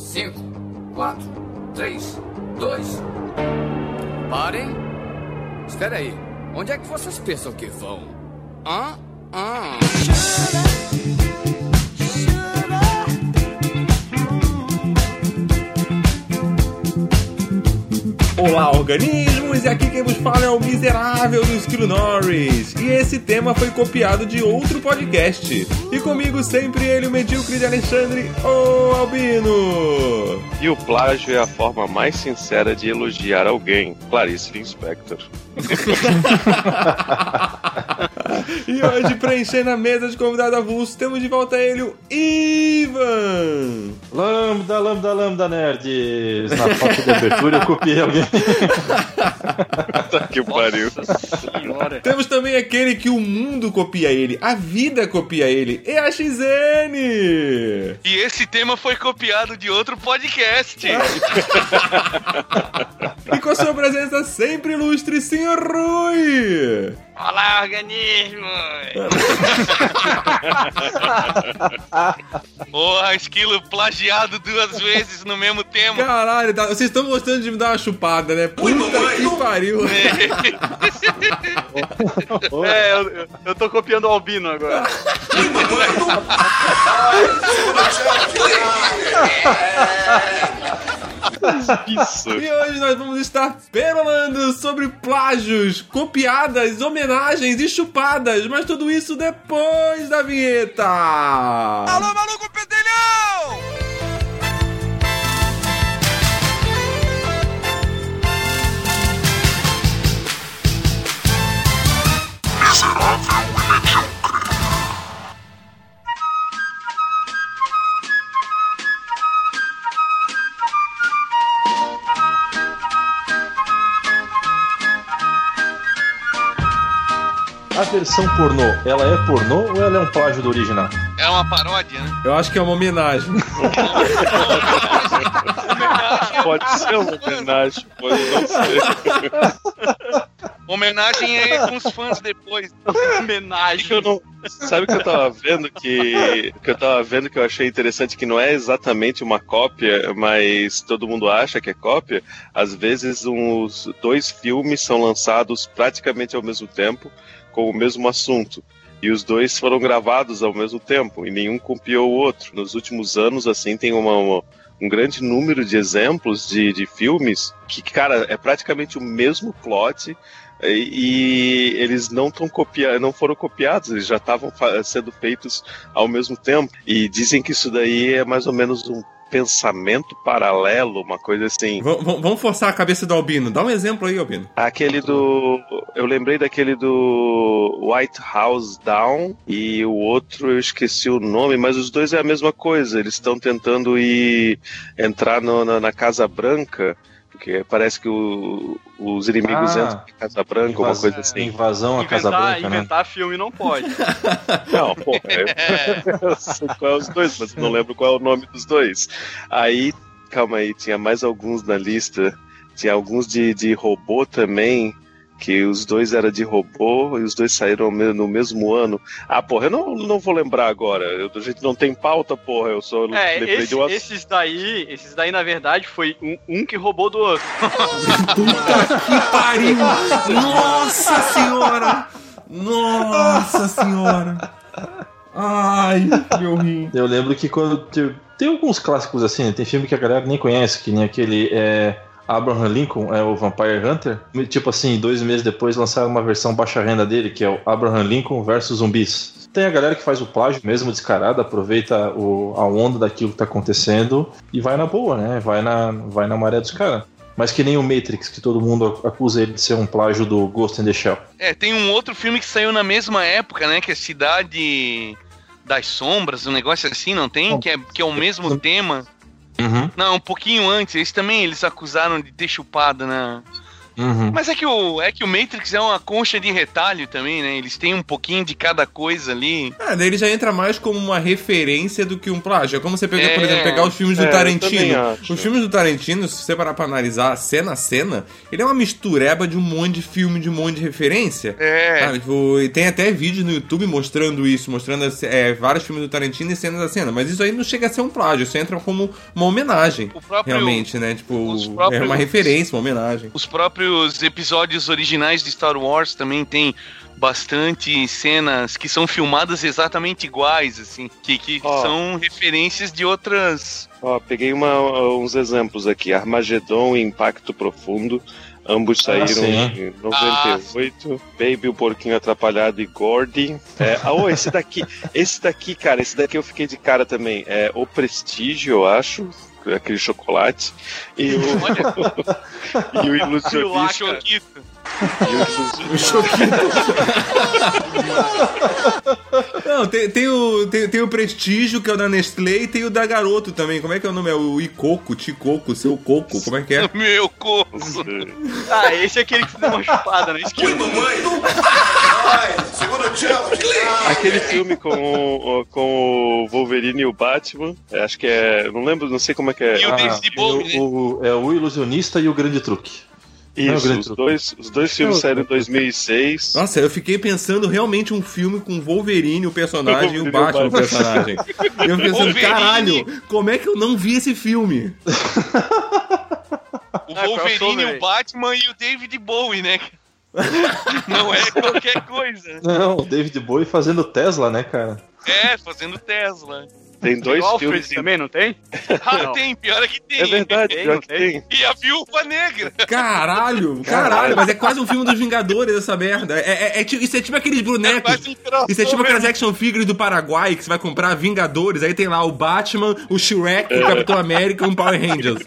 5, 4, 3, 2. Parem! Espera aí. Onde é que vocês pensam que vão? Hã? Hã? Olá, organismos! E aqui quem vos fala é o miserável do Esquilo Norris. E esse tema foi copiado de outro podcast. E comigo sempre ele, o medíocre de Alexandre, o Albino. E o plágio é a forma mais sincera de elogiar alguém, Clarice Lispector. e hoje, preenchendo a mesa de convidado avulso, temos de volta ele, o Ivan! Lambda, lambda, lambda, nerds! Na foto de abertura eu copiei alguém. Tá que pariu. Senhora. Temos também aquele que o mundo copia ele, a vida copia ele, e a XN! E esse tema foi copiado de outro podcast. E com a sua presença sempre ilustre, senhor Rui! Olá, organismo! Porra, esquilo plagiado duas vezes no mesmo tema. Caralho, tá- vocês estão gostando de me dar uma chupada, né? Puta que pariu! É, eu, eu- eu tô copiando o Albino agora. Isso. E hoje nós vamos estar perolando sobre plágios, copiadas, homenagens e chupadas, mas tudo isso depois da vinheta! Alô, maluco pedelhão! A versão pornô, ela é pornô ou ela é um plágio do original? É uma paródia, né? Eu acho que é uma homenagem. Pode ser uma homenagem, pode não ser. Homenagem é com os fãs depois. Homenagem. Não- Sabe o que eu tava vendo que, que eu tava vendo que eu achei interessante que não é exatamente uma cópia, mas todo mundo acha que é cópia. Às vezes uns dois filmes são lançados praticamente ao mesmo tempo com o mesmo assunto. E os dois foram gravados ao mesmo tempo e nenhum copiou o outro. Nos últimos anos, assim, tem uma- uma, um grande número de exemplos de, de filmes que, cara, é praticamente o mesmo plot e, e eles não estão não foram copiados, eles já estavam sendo feitos ao mesmo tempo. E dizem que isso daí é mais ou menos um pensamento paralelo, uma coisa assim. V- vamos forçar a cabeça do Albino. Dá um exemplo aí, Albino. Aquele do. Eu lembrei daquele do White House Down e o outro eu esqueci o nome, mas os dois é a mesma coisa. Eles estão tentando ir entrar no- na, na Casa Branca, porque parece que o- os inimigos Ah. entram na Casa Branca, uma coisa assim. Invasão à Casa Inventar, Branca, né? inventar filme não pode. Não, pô, eu, eu sei qual é os dois, mas não lembro qual é o nome dos dois. Aí, calma aí, tinha mais alguns na lista. Tinha alguns de, de robô também, que os dois eram de robô e os dois saíram no mesmo ano. Ah, porra, eu não, não vou lembrar agora. Eu, a gente não tem pauta, porra, eu só É, lembrei esse- de um esses daí, esses daí na verdade foi um, um que roubou do outro. Puta que pariu! Nossa senhora! Nossa senhora! Ai, meu rim. Eu lembro que quando. Tem, tem alguns clássicos assim, né? tem filme que a galera nem conhece, que nem aquele. É, Abraham Lincoln, é o Vampire Hunter. Tipo assim, dois meses depois lançaram uma versão baixa renda dele, que é o Abraham Lincoln versus zumbis. Tem a galera que faz o plágio mesmo descarado, aproveita o, a onda daquilo que tá acontecendo e vai na boa, né? Vai na, vai na maré dos caras. Mas que nem o Matrix, que todo mundo acusa ele de ser um plágio do Ghost in the Shell. É, tem um outro filme que saiu na mesma época, né? Que é Cidade das Sombras, um negócio assim, não tem? Que é, que é o mesmo tema. Uhum. Não, um pouquinho antes. Esse também eles acusaram de ter chupado na, Uhum. Mas é que, o, é que o Matrix é uma concha de retalho também, né? Eles têm um pouquinho de cada coisa ali. Ah, daí ele já entra mais como uma referência do que um plágio. É como você pegar, por É. exemplo, pegar os filmes É, do também Tarantino. Os filmes do Tarantino, se você parar pra analisar cena a cena, ele é uma mistureba de um monte de filme, de um monte de referência. É. Sabe, tipo, e tem até vídeo no YouTube mostrando isso, mostrando é, vários filmes do Tarantino e cenas da cena. Mas isso aí não chega a ser um plágio, isso entra como uma homenagem. O próprio- realmente, né? Tipo, os próprios- é uma referência, uma homenagem. Os próprios episódios originais de Star Wars também tem bastante cenas que são filmadas exatamente iguais, assim, que, que Ó. são referências de outras. Ó, peguei uma- uns exemplos aqui. Armagedon e Impacto Profundo. Ambos saíram sim. em 98. Baby, o Porquinho Atrapalhado e Gordy. É, ah, oh, esse daqui. Esse daqui, cara, esse daqui eu fiquei de cara também. É O Prestígio, eu acho. Aquele chocolate. E o, e o Ilusionista. E o choquito. Não, tem, tem o, tem, tem o Prestígio, que é o da Nestlé, e tem o da Garoto também. Como é que é o nome? É o Icoco, Ticoco, Seu Coco, como é que é? Meu corpo. Ah, esse é aquele que deu uma chupada na esquina. Aquele filme com o, com o Wolverine e o Batman. é, acho que é. Não lembro, não sei como é que é. E o Ah, David Bowie, né? o, é o Ilusionista e o Grande Truque. É Isso, os Truque. dois, os dois filmes Não, saíram em 2006. Nossa, eu fiquei pensando realmente um filme com Wolverine, o personagem, e o Batman, o personagem. E eu pensando, Wolverine. caralho, como é que eu não vi esse filme? O Ah, Wolverine, crossover. o Batman e o David Bowie, né? Não é qualquer coisa. Não, o David Bowie fazendo Tesla, né, cara? É, fazendo Tesla. Tem dois o Alfred filmes. também, não tem? Ah, Não. tem, pior é que tem. É verdade, Tem, pior não que tem? tem. E a Viúva Negra. Caralho, caralho, mas é quase um filme dos Vingadores essa merda. É, é- é isso é tipo aqueles bonecos. quase um crossover. Isso é tipo aquelas action figures do Paraguai que você vai comprar Vingadores, aí tem lá o Batman, o Shrek, o Capitão América e um Power Rangers.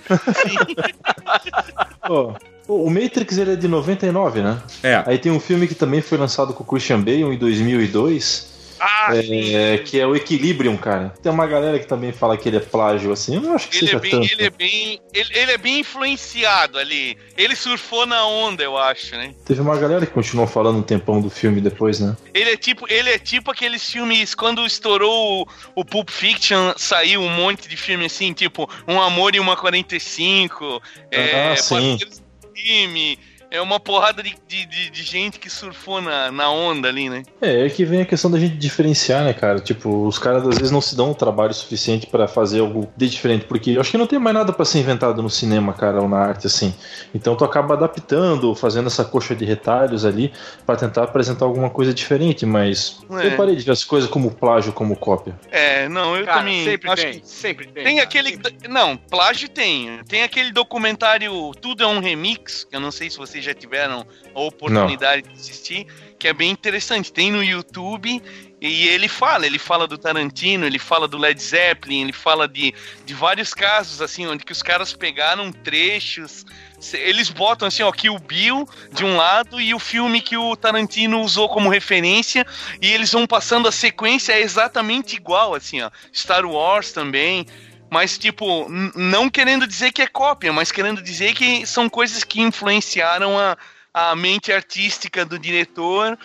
O Matrix ele é de 99, né? É. Aí tem um filme que também foi lançado com o Christian Bale em 2002, Ah, sim. é, que é o Equilibrium, cara. Tem uma galera que também fala que ele é plágio, assim. Eu não acho que Ele seja é bem, tanto. ele é bem, ele, ele é bem influenciado ali. Ele surfou na onda, eu acho, né? Teve uma galera que continuou falando um tempão do filme depois, né? Ele é tipo, ele é tipo aqueles filmes quando estourou o, o Pulp Fiction, saiu um monte de filme assim, tipo Um Amor e uma 45, é, Ah, sim. Parceiros do Crime, é uma porrada de, de, de- de gente que surfou na, na onda ali, né? É, é que vem a questão da gente diferenciar, né, cara? Tipo, os caras às vezes não se dão o trabalho suficiente pra fazer algo de diferente, porque eu acho que não tem mais nada pra ser inventado no cinema, cara, ou na arte, assim. Então tu acaba adaptando, fazendo essa coxa de retalhos ali pra tentar apresentar alguma coisa diferente, mas É. eu parei de ver as coisas como plágio, como cópia. É, não, eu Cara, também sempre acho tem, que sempre tem. Tem cara, aquele. sempre. Não, plágio tem. Tem aquele documentário Tudo é um Remix, que eu não sei se vocês já tiveram a oportunidade de assistir, que é bem interessante. Tem no YouTube e ele fala, ele fala do Tarantino, ele fala do Led Zeppelin, ele fala de, de vários casos, assim, onde que os caras pegaram trechos. Eles botam assim, ó, que o Bill de um lado e o filme que o Tarantino usou como referência, e eles vão passando a sequência é exatamente igual, assim, ó. Star Wars também. Mas, tipo, não querendo dizer que é cópia, mas querendo dizer que são coisas que influenciaram a, a mente artística do diretor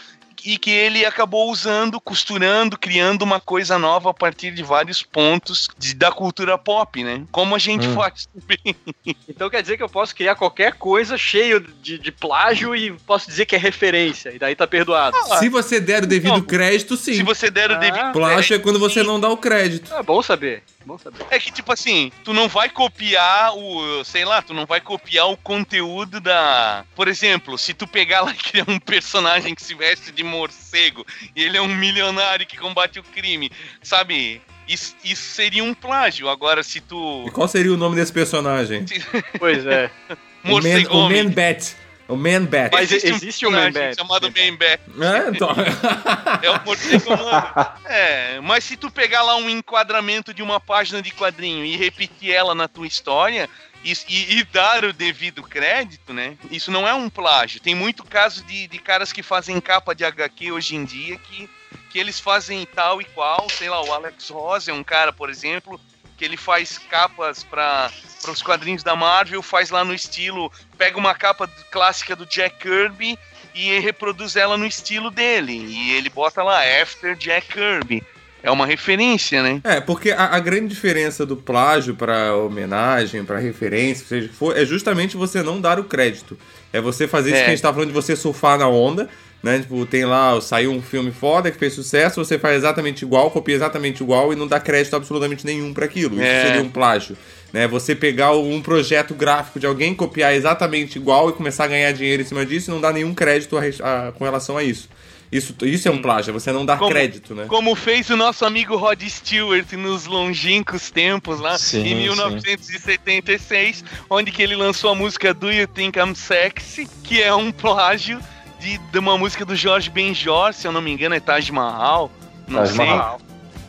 e que ele acabou usando, costurando, criando uma coisa nova a partir de vários pontos de- da cultura pop, né? Como a gente Hum. faz também. Então quer dizer que eu posso criar qualquer coisa cheio de, de plágio e posso dizer que é referência. E daí tá perdoado. Se você der o devido Não, crédito, sim. Se você der o Ah. devido Plágio é quando você sim. não dá o crédito. É bom saber. Bom saber. É que, tipo assim, tu não vai copiar o. Sei lá, tu não vai copiar o conteúdo da. Por exemplo, se tu pegar lá e criar um personagem que se veste de morcego e ele é um milionário que combate o crime, sabe? Isso, isso seria um plágio. Agora, se E tu. qual seria o nome desse personagem? Pois é. O Man, Morcego o. Man Bat. O Man Bat. Mas existe um personagem Man-Bat. chamado Man Bat. É, então. É o morcego humano. É, mas se tu pegar lá um enquadramento de uma página de quadrinho e repetir ela na tua história e, e- e dar o devido crédito, né? Isso não é um plágio. Tem muito caso de, de caras que fazem capa de HQ hoje em dia que, que eles fazem tal e qual. Sei lá, o Alex Ross é um cara, por exemplo, que ele faz capas para os quadrinhos da Marvel, faz lá no estilo, pega uma capa clássica do Jack Kirby e reproduz ela no estilo dele. E ele bota lá After Jack Kirby. É uma referência, né? É, porque a, a grande diferença do plágio para homenagem, para referência, seja for, é justamente você não dar o crédito. É você fazer é. isso que a gente tá falando de você surfar na onda, né? Tipo, tem lá, saiu um filme foda que fez sucesso, você faz exatamente igual, copia exatamente igual e não dá crédito absolutamente nenhum para aquilo. É. Isso seria um plágio. Né, você pegar um projeto gráfico de alguém, copiar exatamente igual e começar a ganhar dinheiro em cima disso e não dar nenhum crédito a, a, com relação a isso. Isso, isso é um plágio, você não dá como, crédito, né? Como fez o nosso amigo Rod Stewart nos longínquos tempos lá sim, em 1976, sim. onde que ele lançou a música Do You Think I'm Sexy, que é um plágio de, de uma música do Jorge Benjor, se eu não me engano é Taj Mahal, não Taj sei. Mahal.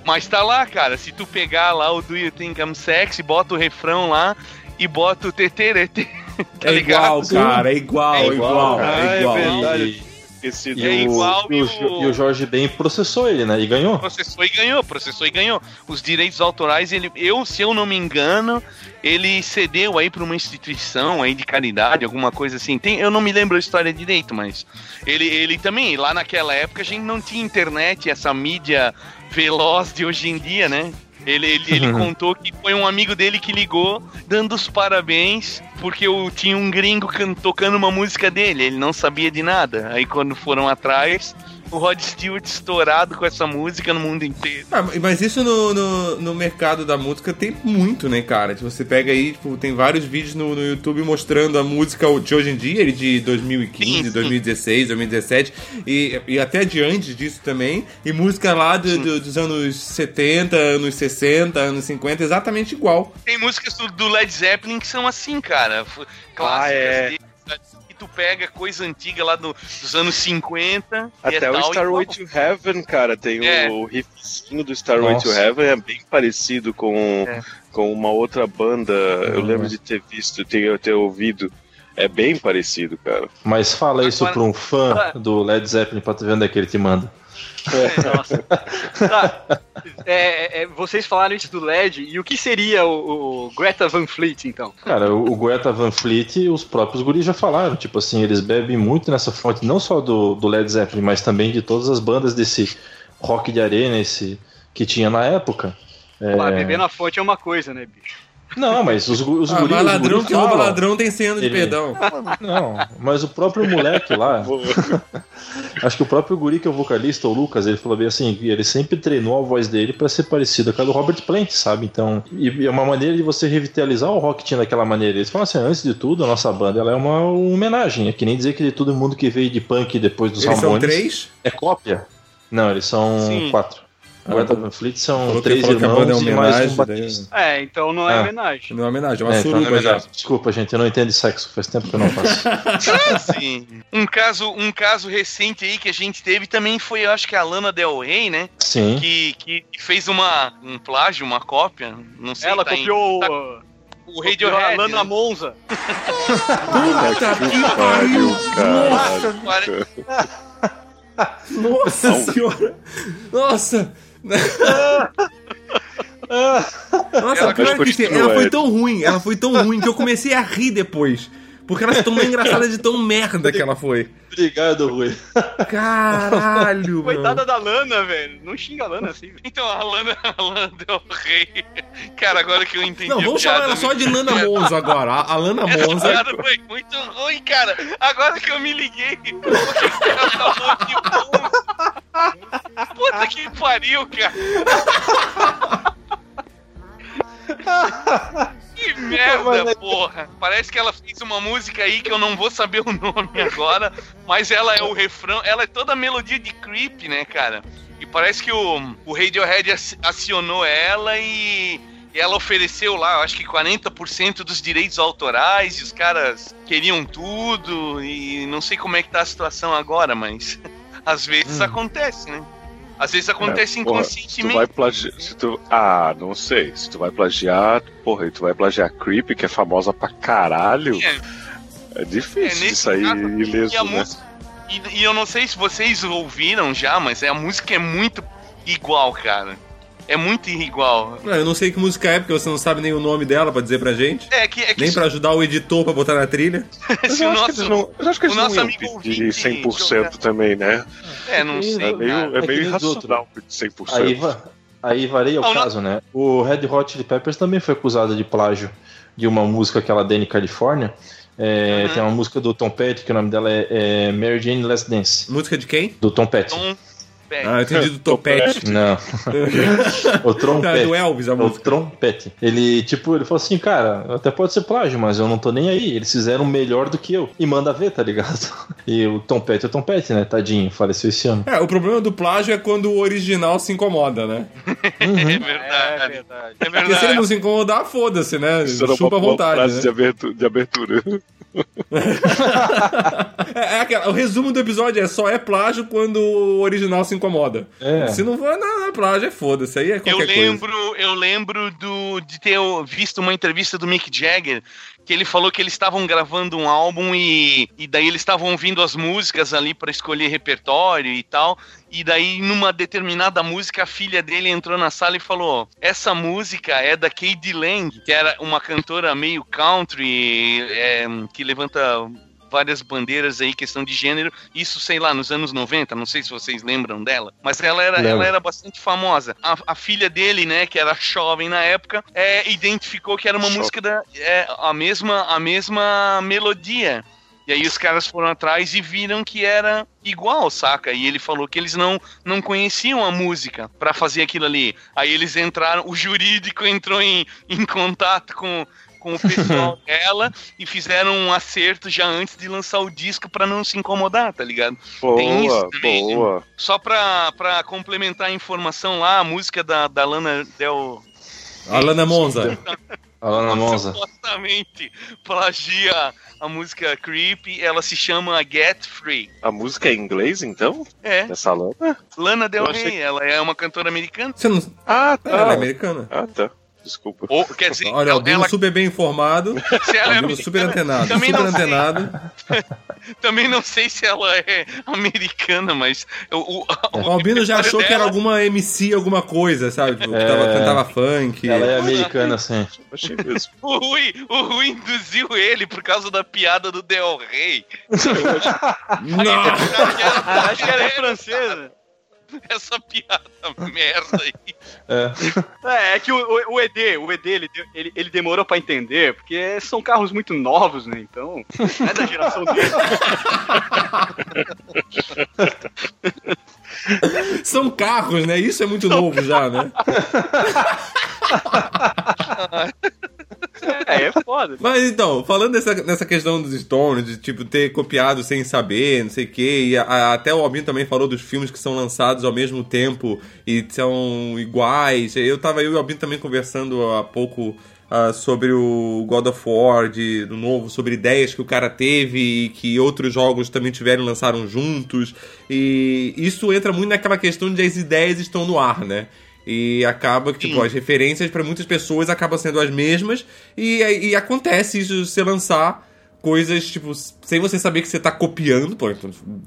Mas tá lá, cara, se tu pegar lá o Do You Think I'm Sexy, bota o refrão lá e bota o teterete. Tá é igual, cara, é igual, é igual. É igual, é, igual. é verdade. Esse e, é igual o, e, o, e o Jorge Ben processou ele, né? E ganhou. Processou e ganhou, processou e ganhou. Os direitos autorais, ele, eu, se eu não me engano, ele cedeu aí para uma instituição aí de caridade, alguma coisa assim. Tem, eu não me lembro a história direito, mas ele, ele também, lá naquela época a gente não tinha internet, essa mídia veloz de hoje em dia, né? Ele, ele, ele contou que foi um amigo dele que ligou, dando os parabéns, porque eu tinha um gringo tocando uma música dele, ele não sabia de nada. Aí quando foram atrás, o Rod Stewart estourado com essa música no mundo inteiro. Ah, mas isso no, no, no, mercado da música tem muito, né, cara? Se você pega aí, tipo, tem vários vídeos no, no YouTube mostrando a música de hoje em dia, ele de 2015, sim, sim. 2016, 2017 e, e até diante disso também. E música lá do, do, dos anos 70, anos 60, anos 50, exatamente igual. Tem músicas do, do Led Zeppelin que são assim, cara. Clássicas ah, é. dele tu pega coisa antiga lá do, dos anos 50. Até é o Starway to Heaven, cara, tem é. o riffzinho do Starway to Heaven, é bem parecido com, é. com uma outra banda. Eu lembro de ter visto, ter, ter ouvido. É bem parecido, cara. Mas fala isso Agora... pra um fã do Led Zeppelin pra tu ver onde é que ele te manda. É. Nossa. Tá. É, é, vocês falaram isso do LED, e o que seria o, o Greta Van Fleet, então? Cara, o, o, Greta Van Fleet, os próprios guris já falaram, tipo assim, eles bebem muito nessa fonte, não só do, do Led Zeppelin, mas também de todas as bandas desse rock de arena esse, que tinha na época. É... beber na fonte é uma coisa, né, bicho? Não, mas os, os ah, guris. ladrão que rouba ladrão tem cena de ele... perdão. Não, mas o próprio moleque lá. acho que o próprio guri, que é o vocalista, o Lucas, ele falou bem assim: ele sempre treinou a voz dele para ser parecida com a do Robert Plant, sabe? Então, e é uma maneira de você revitalizar o rock tinha daquela maneira. Eles falam assim: antes de tudo, a nossa banda ela é uma homenagem. É que nem dizer que de todo mundo que veio de punk depois dos eles Ramones. São três? É cópia. Não, eles são Sim. quatro. Aguenta Conflict são três irmãos é e mais um batista. É, então não é ah, homenagem. Não é homenagem, é uma é, suruba então é já. Desculpa, gente, eu não entendo de sexo, faz tempo que eu não faço. Sim. Um caso, um caso recente aí que a gente teve também foi, eu acho que a Lana Del Rey, né? Sim. Que, que fez uma, um plágio, uma cópia, não sei. Ela tá copiou... Em, tá, o Radiohead. A Lana né? Monza. Puta que pariu, cara. Nossa senhora! Nossa! Nossa, ela pior que ela foi tão ruim, ela foi tão ruim que eu comecei a rir depois. Porque ela se tornou engraçada de tão merda que ela foi. Obrigado, Rui. Caralho, Coitada da Lana, velho. Não xinga a Lana assim. Então, a Lana, a Lana deu rei. Cara, agora que eu entendi. Não, vamos chamar ela só de Lana Monza agora. A, a Lana Monza. Essa foi muito ruim, cara. Agora que eu me liguei. Ela falou de Puta que pariu, cara. Que merda, porra! Parece que ela fez uma música aí que eu não vou saber o nome agora, mas ela é o refrão, ela é toda a melodia de creep, né, cara? E parece que o, o Radiohead acionou ela e, e ela ofereceu lá, acho que 40% dos direitos autorais e os caras queriam tudo e não sei como é que tá a situação agora, mas às vezes hum. acontece, né? Às vezes acontece é, inconscientemente. Porra, tu vai plagiar, se tu, ah, não sei. Se tu vai plagiar, porra, e tu vai plagiar Creep, que é famosa pra caralho. É, é difícil é, de sair caso, ileso, e, né? e, e, eu não sei se vocês ouviram já, mas é, a música é muito igual, cara. É muito igual. Não, eu não sei que música é, porque você não sabe nem o nome dela pra dizer pra gente. É que, é que nem pra ajudar o editor pra botar na trilha. Se o nosso, não, eu acho que eles o nosso amigo ouvinte, 100% também, né? É, não sei. É meio, é meio é irracional de 100%. Aí, aí varia o não, caso, não... né? O Red Hot Chili Peppers também foi acusado de plágio de uma música que ela Danny California. É, uhum. Tem uma música do Tom Petty, que o nome dela é, é Mary Jane Last Dance. Música de quem? Do Tom Petty. Tom ah, eu entendi do topete. Não. o trompete. Tá, do Elvis, a música. O trompete. Ele, tipo, ele falou assim, cara, até pode ser plágio, mas eu não tô nem aí. Eles fizeram melhor do que eu. E manda ver, tá ligado? E o trompete é o trompete, né? Tadinho, faleceu esse ano. É, o problema do plágio é quando o original se incomoda, né? Uhum. É, verdade. é verdade. É verdade. Porque se ele não se incomodar, foda-se, né? Chupa à vontade. Né? De abertura. De abertura. é, é aquela, o resumo do episódio é só é plágio quando o original se incomoda. É. Se não for na, plágio, é foda-se. Aí é qualquer eu lembro, coisa. Eu lembro do, de ter visto uma entrevista do Mick Jagger que ele falou que eles estavam gravando um álbum e, e daí eles estavam ouvindo as músicas ali para escolher repertório e tal. E daí, numa determinada música, a filha dele entrou na sala e falou: Essa música é da Katie Lang, que era uma cantora meio country, é, que levanta várias bandeiras aí, questão de gênero. Isso, sei lá, nos anos 90, não sei se vocês lembram dela, mas ela era, ela era bastante famosa. A, a, filha dele, né, que era jovem na época, é, identificou que era uma música da é, a mesma a mesma melodia. E aí os caras foram atrás e viram que era igual, saca? E ele falou que eles não, não conheciam a música para fazer aquilo ali. Aí eles entraram, o jurídico entrou em, em contato com, com o pessoal dela e fizeram um acerto já antes de lançar o disco para não se incomodar, tá ligado? Boa, Tem isso também. Boa. Só pra, pra complementar a informação lá, a música da, da Lana Del. Alana Monza. Alana Monza. Supostamente plagia a música Creep, ela se chama Get Free. A música é em inglês, então? É. Essa Lana? Lana Del Rey, ela é uma cantora americana. Você não... Ah, tá. Ela é americana. Ah, tá. Desculpa. Ou, quer dizer, Olha, o ela... super bem informado. Se ela é super antenado. Também super antenado. Também não sei se ela é americana, mas. O, o, o Albino já achou dela... que era alguma MC, alguma coisa, sabe? Tipo, é... Tava, cantava funk. Ela é americana, sim. Achei mesmo. o, Rui, o Rui induziu ele por causa da piada do Del Rey. não! Acho que ela é francesa. essa piada merda aí. É, é, é que o, o, ED, o ED, ele, ele, ele demorou pra entender, porque são carros muito novos, né? Então, é da geração dele. São carros, né? Isso é muito novo já, né? É, é foda. Mas então, falando dessa, dessa questão dos Stones, de tipo ter copiado sem saber, não sei o quê, e a, até o Albin também falou dos filmes que são lançados ao mesmo tempo e são iguais. Eu tava eu e o Albin também conversando há pouco Uh, sobre o God of War de, do novo, sobre ideias que o cara teve e que outros jogos também tiveram lançaram juntos. E isso entra muito naquela questão de as ideias estão no ar, né? E acaba que, tipo, as referências para muitas pessoas acabam sendo as mesmas. E, e acontece isso você lançar coisas, tipo, sem você saber que você tá copiando, pô,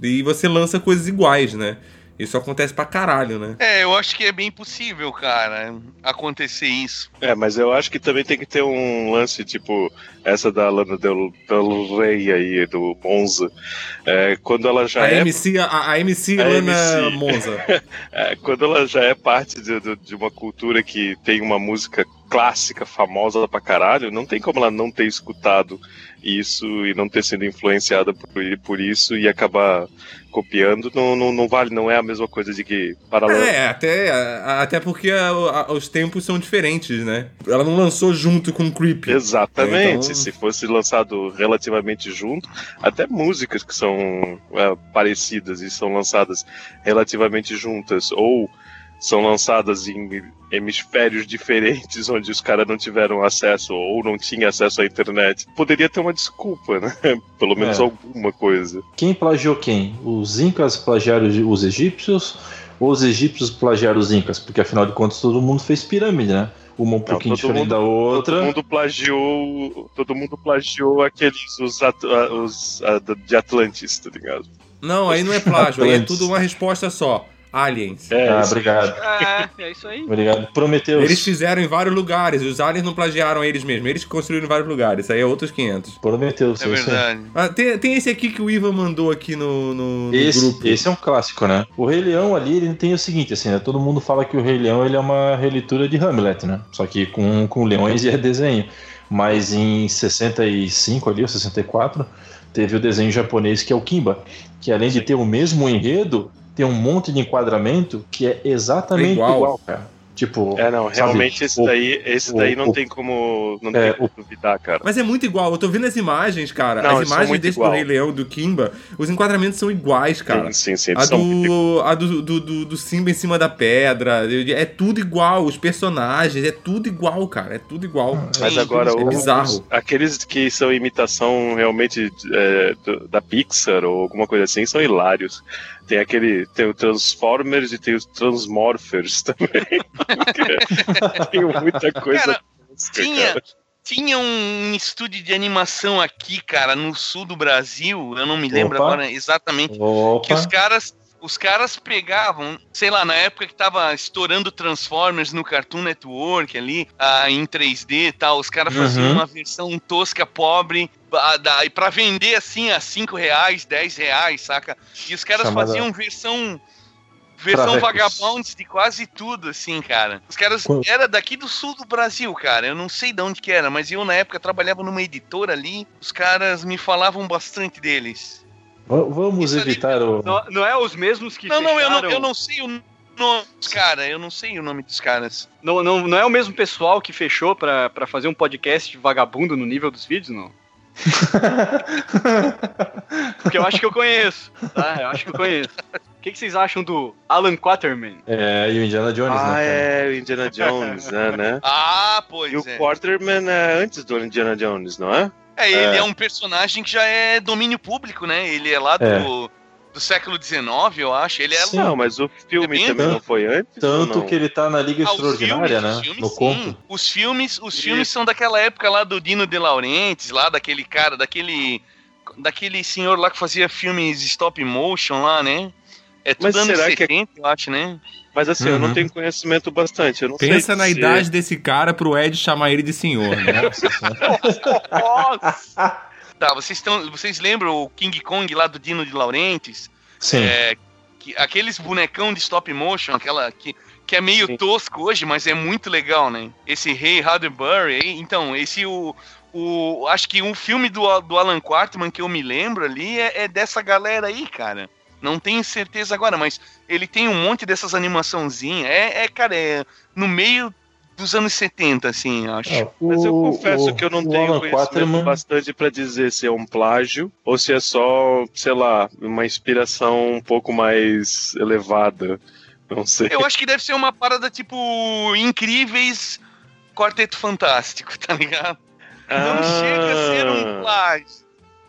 e você lança coisas iguais, né? Isso acontece pra caralho, né? É, eu acho que é bem possível, cara, acontecer isso. É, mas eu acho que também tem que ter um lance, tipo, essa da Lana Del, Del Rey aí, do Monza. É, quando ela já a é. MC, a, a MC a Lana MC, Monza. é, quando ela já é parte de, de, de uma cultura que tem uma música clássica, famosa pra caralho, não tem como ela não ter escutado isso e não ter sido influenciada por, por isso e acabar copiando, não, não, não, vale, não é a mesma coisa de que paralelo. É, até, até porque a, a, os tempos são diferentes, né? Ela não lançou junto com o Creep. Exatamente. Então... Se fosse lançado relativamente junto, até músicas que são é, parecidas e são lançadas relativamente juntas, ou são lançadas em hemisférios diferentes, onde os caras não tiveram acesso ou não tinham acesso à internet. Poderia ter uma desculpa, né? Pelo menos é. alguma coisa. Quem plagiou quem? Os incas plagiaram os egípcios ou os egípcios plagiaram os incas? Porque afinal de contas todo mundo fez pirâmide, né? Uma um não, pouquinho diferente mundo, da outra. Todo mundo plagiou. Todo mundo plagiou aqueles os, os, os de Atlantis, tá ligado? Não, aí não é plágio, aí é tudo uma resposta só. Aliens. É, ah, obrigado. É, é isso aí. Obrigado. Prometeu. Eles fizeram em vários lugares. Os aliens não plagiaram eles mesmos. Eles construíram em vários lugares. Isso aí é outros 500. Prometeu. É verdade. Ah, tem, tem esse aqui que o Ivan mandou aqui no, no, no esse, grupo. Esse é um clássico, né? O Rei Leão ali, ele tem o seguinte, assim, né? Todo mundo fala que o Rei Leão ele é uma releitura de Hamlet, né? Só que com, com leões e é desenho. Mas em 65 ali, ou 64, teve o desenho japonês que é o Kimba, que além de ter o mesmo enredo, tem um monte de enquadramento que é exatamente igual, igual cara. Tipo, é, não, realmente sabe, esse daí, esse o, daí não o, tem como, não é, tem como duvidar, cara. Mas é muito igual, eu tô vendo as imagens, cara. Não, as imagens desse igual. do Rei Leão, do Kimba, os enquadramentos são iguais, cara. Sim, sim, sim a, do, a do, do, do, do, Simba em cima da pedra, é tudo igual, os personagens, é tudo igual, cara, é tudo igual. Ah, Mas agora, é bizarro. aqueles que são imitação realmente é, da Pixar ou alguma coisa assim, são hilários. Tem aquele. Tem o Transformers e tem os Transmorphers também. tem muita coisa. Cara, tinha, cara. tinha um estúdio de animação aqui, cara, no sul do Brasil. Eu não me lembro Opa. agora exatamente. Opa. Que os caras os caras pegavam, sei lá, na época que tava estourando Transformers no Cartoon Network ali, ah, em 3D e tal, os caras uhum. faziam uma versão tosca, pobre, e pra vender assim a 5 reais, 10 reais, saca? E os caras Chamada... faziam versão versão vagabondes de quase tudo, assim, cara. Os caras era daqui do sul do Brasil, cara. Eu não sei de onde que era, mas eu na época trabalhava numa editora ali. Os caras me falavam bastante deles. Vamos Isso evitar ali, o. Não, não, é os mesmos que. Não, fecharam... não, eu não, eu não sei o nome dos caras, eu não sei o nome dos caras. Não, não, não é o mesmo pessoal que fechou pra, pra fazer um podcast vagabundo no nível dos vídeos, não? Porque eu acho que eu conheço, tá? Eu acho que eu conheço. O que, que vocês acham do Alan Quaterman? É, e o Indiana Jones, ah, né? Ah, é, o Indiana Jones, né, né? Ah, pois e é. E o Quaterman é antes do Indiana Jones, não é? É, ele é. é um personagem que já é domínio público, né? Ele é lá do, é. do século XIX, eu acho. Ele é sim, Não, mas o filme é também não foi antes? Tanto que ele tá na Liga ah, Extraordinária, filmes, né? Filmes, no sim. conto. Os filmes, os filmes são daquela época lá do Dino De Laurentiis, lá daquele cara, daquele daquele senhor lá que fazia filmes stop motion lá, né? É tudo mas anos será 70, que... eu acho, né? Mas assim, uhum. eu não uhum. tenho conhecimento bastante. Pensa na se... idade desse cara pro Ed chamar ele de senhor, né? Nossa! tá, vocês, estão, vocês lembram o King Kong lá do Dino de Laurentiis? Sim. É, que, aqueles bonecão de stop motion, aquela que, que é meio Sim. tosco hoje, mas é muito legal, né? Esse Rei Hardenberry, então, esse o, o acho que um filme do, do Alan Quartman que eu me lembro ali é, é dessa galera aí, cara. Não tenho certeza agora, mas ele tem um monte dessas animaçãozinhas. É, é cara, é no meio dos anos 70, assim, acho. É, o, Mas eu confesso o, que eu não tenho conhecimento Quaterman... bastante para dizer se é um plágio ou se é só, sei lá, uma inspiração um pouco mais elevada. Não sei. Eu acho que deve ser uma parada tipo incríveis Quarteto Fantástico, tá ligado? Não ah. chega a ser um plágio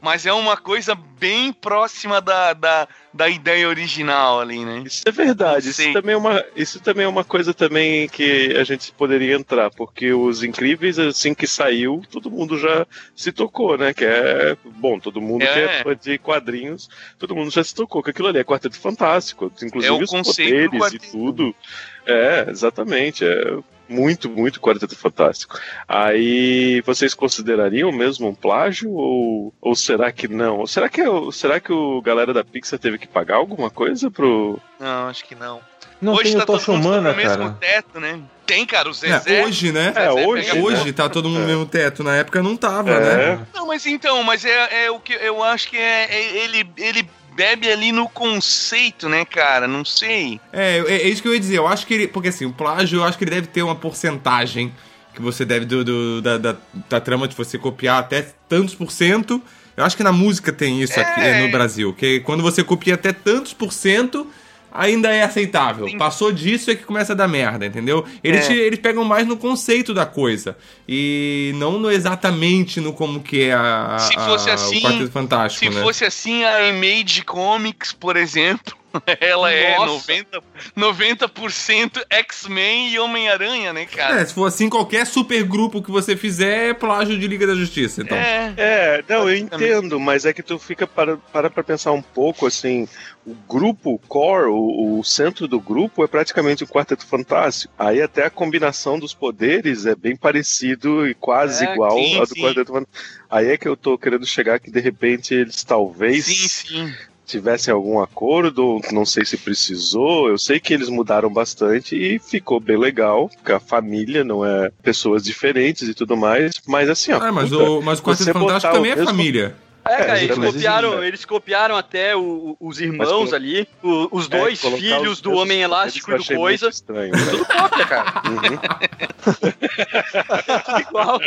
mas é uma coisa bem próxima da, da, da ideia original ali, né? Isso é verdade. Isso também é, uma, isso também é uma coisa também que a gente poderia entrar, porque os Incríveis, assim que saiu, todo mundo já se tocou, né? Que é, bom, todo mundo é. que é fã de quadrinhos, todo mundo já se tocou que aquilo ali é Quarteto Fantástico, inclusive é os poderes e tudo. É, exatamente. É, muito, muito Quarteto Fantástico. Aí vocês considerariam mesmo um plágio ou, ou será que não? Ou será que, será que o galera da Pixar teve que pagar alguma coisa pro. Não, acho que não. Não hoje tem tá todo mundo no mesmo teto, né? Tem, cara, o Zezé. É, hoje, né? É, hoje, hoje tá todo mundo no mesmo teto. Na época não tava, é. né? Não, mas então, mas é, é o que eu acho que é, é ele, ele bebe ali no conceito, né, cara? Não sei. É, é, é, isso que eu ia dizer. Eu acho que ele. Porque assim, o plágio, eu acho que ele deve ter uma porcentagem que você deve do, do da, da, da, trama de você copiar até tantos por cento. Eu acho que na música tem isso é. aqui no Brasil. Que quando você copia até tantos por cento ainda é aceitável. Sim. Passou disso é que começa a dar merda, entendeu? Eles, é. eles pegam mais no conceito da coisa. E não no, exatamente no como que é a, se fosse a, assim, o Quarteto Fantástico, Se né? fosse assim, a Image Comics, por exemplo, Ela é Nossa. 90%, 90 X-Men e Homem-Aranha, né, cara? É, se for assim, qualquer super grupo que você fizer é plágio de Liga da Justiça, então. É. É, não, eu entendo, mas é que tu fica para, para pra pensar um pouco, assim, o grupo, o core, o, o centro do grupo é praticamente o Quarteto Fantástico. Aí até a combinação dos poderes é bem parecido e quase É, igual sim, ao do sim. Quarteto Fantástico. Aí é que eu tô querendo chegar que de repente eles talvez Sim, sim. Tivessem algum acordo, não sei se precisou. Eu sei que eles mudaram bastante e ficou bem legal, porque a família não é pessoas diferentes e tudo mais, mas assim, ó. Ah, mas puta, o, mas o Quarteto Fantástico também é mesmo- família. É, cara, É, eles copiaram, existe, né? eles copiaram até o- os irmãos colo- ali, o- os É, dois filhos os do Homem Elástico e do Coisa. Estranho, né? Tudo cópia, cara. Uhum. Igual.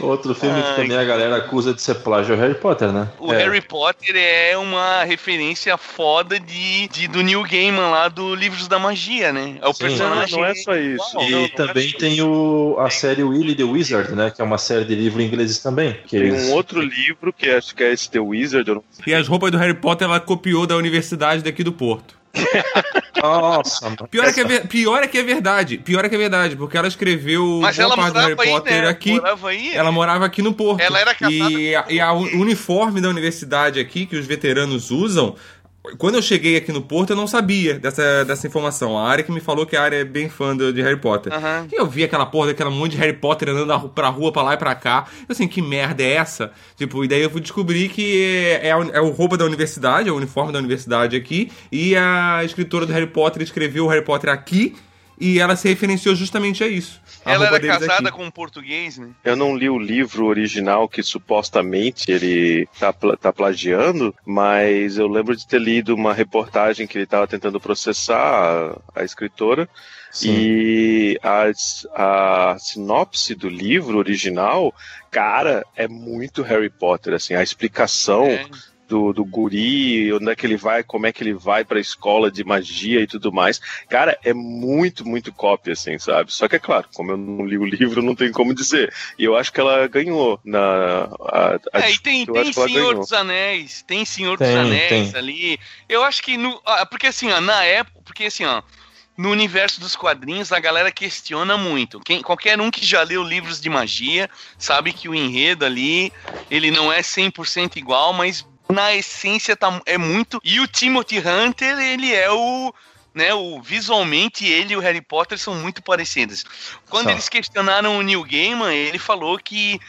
Outro filme que Ai, também a galera acusa de ser plágio é o Harry Potter, né? O É. Harry Potter é uma referência foda de, de- do Neil Gaiman lá do Livros da Magia, né? É o Sim. Não, personagem. não é só isso. E Não, não também é tem o, a série Willy the Wizard, né? Que é uma série de livros ingleses também. Que Tem eles- um outro livro que acho que é esse The Wizard. eu não sei. E as roupas do Harry Potter ela copiou da universidade daqui do Porto. Nossa. Pior é, que é ver- pior é que é verdade. Pior é que é verdade, porque ela escreveu Mas ela parte do Harry morava aí, Potter né? aqui. Morava aí. Ela morava aqui no Porto. Ela era casada E, a- e a- o uniforme da universidade aqui, que os veteranos usam, quando eu cheguei aqui no Porto, eu não sabia dessa, dessa informação. A área que me falou que a área é bem fã do- de Harry Potter. Aham. E eu vi aquela porra daquela monte de Harry Potter andando pra rua, pra lá e pra cá. Eu assim, que merda é essa? Tipo, e daí eu fui descobrir que é, é, é o roupa da universidade, é o uniforme da universidade aqui. E a escritora do Harry Potter escreveu o Harry Potter aqui. E ela se referenciou justamente a isso. A Ela era casada aqui. com um português, né? Eu não li o livro original que supostamente ele tá, tá plagiando, mas eu lembro de ter lido uma reportagem que ele estava tentando processar a, a escritora. Sim. E a, a sinopse do livro original, cara, é muito Harry Potter, assim, a explicação É. do, do guri, onde é que ele vai, como é que ele vai pra escola de magia e tudo mais. Cara, é muito, muito cópia, assim, sabe? Só que é claro, como eu não li o livro, não tem como dizer. E eu acho que ela ganhou na. A, a- É, e tem, tem Senhor ganhou. dos Anéis, tem Senhor Tem, dos Anéis tem. ali. Eu acho que no. ah, Porque assim, ó, na época. Porque assim, ó. No universo dos quadrinhos, a galera questiona muito. Quem, qualquer um que já leu livros de magia sabe que o enredo ali, ele não é 100% igual, mas na essência tá, é muito. E o Timothy Hunter, ele é o. Né, o, visualmente ele e o Harry Potter são muito parecidos. Quando São. eles questionaram o Neil Gaiman, ele falou que,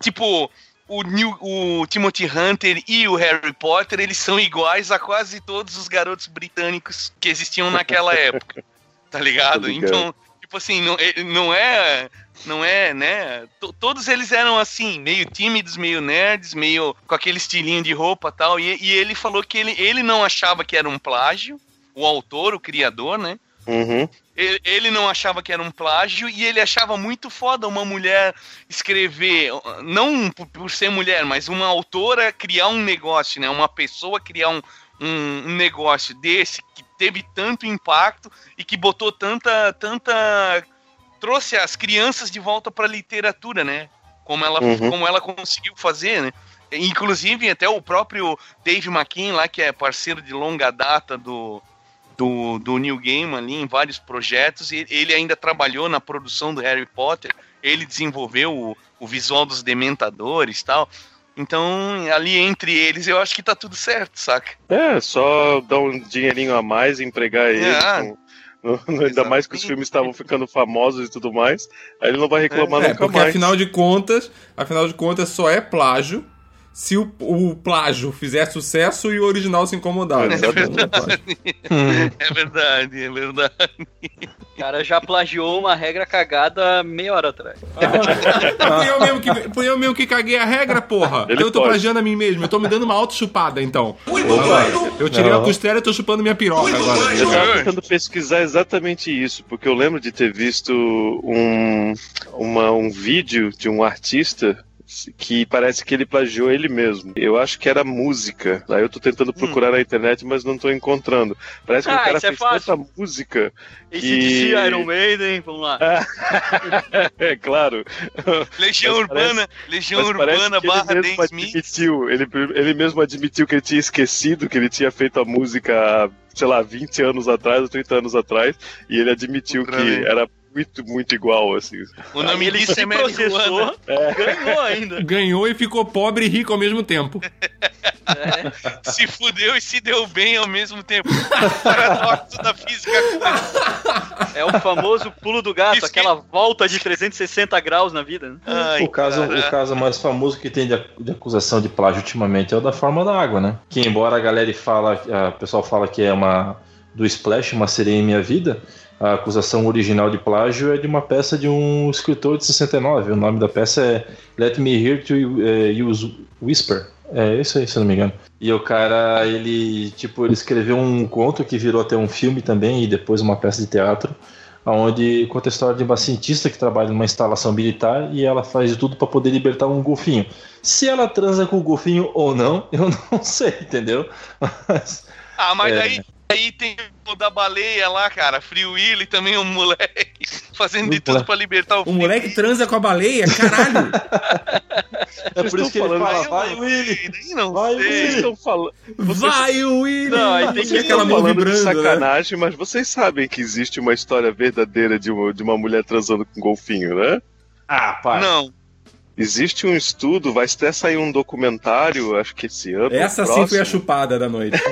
tipo, o, Neil, o Timothy Hunter e o Harry Potter, eles são iguais a quase todos os garotos britânicos que existiam naquela época. Tá ligado? Então, tipo assim, não, não é. Não é, né? To- todos eles eram assim, meio tímidos, meio nerds, meio com aquele estilinho de roupa e tal. E, e ele falou que ele, ele não achava que era um plágio, o autor, o criador, né? Uhum. Ele, ele não achava que era um plágio e ele achava muito foda uma mulher escrever, não por, por ser mulher, mas uma autora criar um negócio, né? Uma pessoa criar um, um, um negócio desse que teve tanto impacto e que botou tanta, tanta, trouxe as crianças de volta para a literatura, né? Como ela, Uhum. como ela conseguiu fazer, né? Inclusive até o próprio Dave McKean lá que é parceiro de longa data do do, do Neil Gaiman ali em vários projetos e ele ainda trabalhou na produção do Harry Potter ele desenvolveu o, o visual dos Dementadores e tal então ali entre eles eu acho que tá tudo certo saca É, só dar um dinheirinho a mais, empregar ele. É. com- no- no- ainda mais que os filmes estavam ficando famosos e tudo mais. Aí ele não vai reclamar É, nunca porque mais. afinal de contas, afinal de contas, só é plágio se o, o plágio fizer sucesso e o original se incomodar. né? é verdade é verdade O cara já plagiou uma regra cagada meia hora atrás. fui, eu mesmo que, fui eu mesmo que caguei a regra, porra. Ele eu tô pode. plagiando a mim mesmo. Eu tô me dando uma auto-chupada, então. Agora, eu tirei Não. a costela e tô chupando minha piroca agora. Eu tava tentando pesquisar exatamente isso, porque eu lembro de ter visto um, uma- um vídeo de um artista que parece que ele plagiou ele mesmo. Eu acho que era música. Aí eu tô tentando procurar na internet, mas não tô encontrando. Parece que Ah, o cara é fez fácil. tanta música Esse que... DC Iron Maiden, vamos lá. é claro. Legião Mas parece- Urbana Legião parece Urbana que ele barra Dan mesmo admitiu, ele, ele mesmo admitiu que ele tinha esquecido que ele tinha feito a música sei lá, 20 anos atrás ou 30 anos atrás, e ele admitiu que era muito, muito igual, assim. O nome ele se é processou, marihuana. ganhou ainda. Ganhou e ficou pobre e rico ao mesmo tempo. Se fudeu e se deu bem ao mesmo tempo. Paradoxo da física. É o famoso pulo do gato, Isso que- aquela volta de 360 graus na vida. né? Ai, o, caso, cara. o caso mais famoso que tem de, ac- de acusação de plágio ultimamente é o da forma da água, né? Que embora a galera fala, a o pessoal fala que é uma do Splash, uma sereia em minha vida, a acusação original de plágio é de uma peça de um escritor de 69. O nome da peça é Let Me Hear to eh, Use Whisper. É isso aí, se eu não me engano. E o cara, ele, tipo, ele escreveu um conto que virou até um filme também e depois uma peça de teatro, onde conta a história de uma cientista que trabalha numa instalação militar e ela faz de tudo para poder libertar um golfinho. Se ela transa com o golfinho ou não, eu não sei, entendeu? Mas, Ah, mas É. aí, aí tem o da baleia lá, cara. Free Willy também, um moleque fazendo de tudo pra libertar o O moleque transa com a baleia? Caralho! é por isso que ele falando fala, vai Willy, Willy. Não vai Willy. estão falando. Vai, Willy! Não, aí tem que- aquela mão falando de vibrando, né? sacanagem, mas vocês sabem que existe uma história verdadeira de uma, de uma mulher transando com um golfinho, né? Ah, pá. Não. Existe um estudo, vai até sair um documentário, acho que esse ano. Essa sim foi a chupada da noite.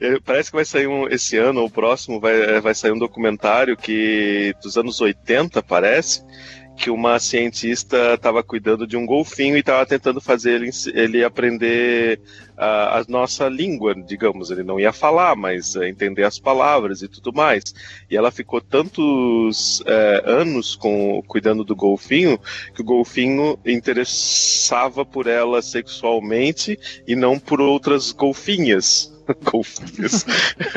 É, Parece que vai sair um, esse ano ou próximo, vai, é, vai sair um documentário que dos anos 80, parece, que uma cientista estava cuidando de um golfinho e estava tentando fazer ele, ele aprender a, a nossa língua, digamos. Ele não ia falar, mas é, entender as palavras e tudo mais. E ela ficou tantos é, anos com, cuidando do golfinho que o golfinho interessava por ela sexualmente e não por outras golfinhas. golfinhas.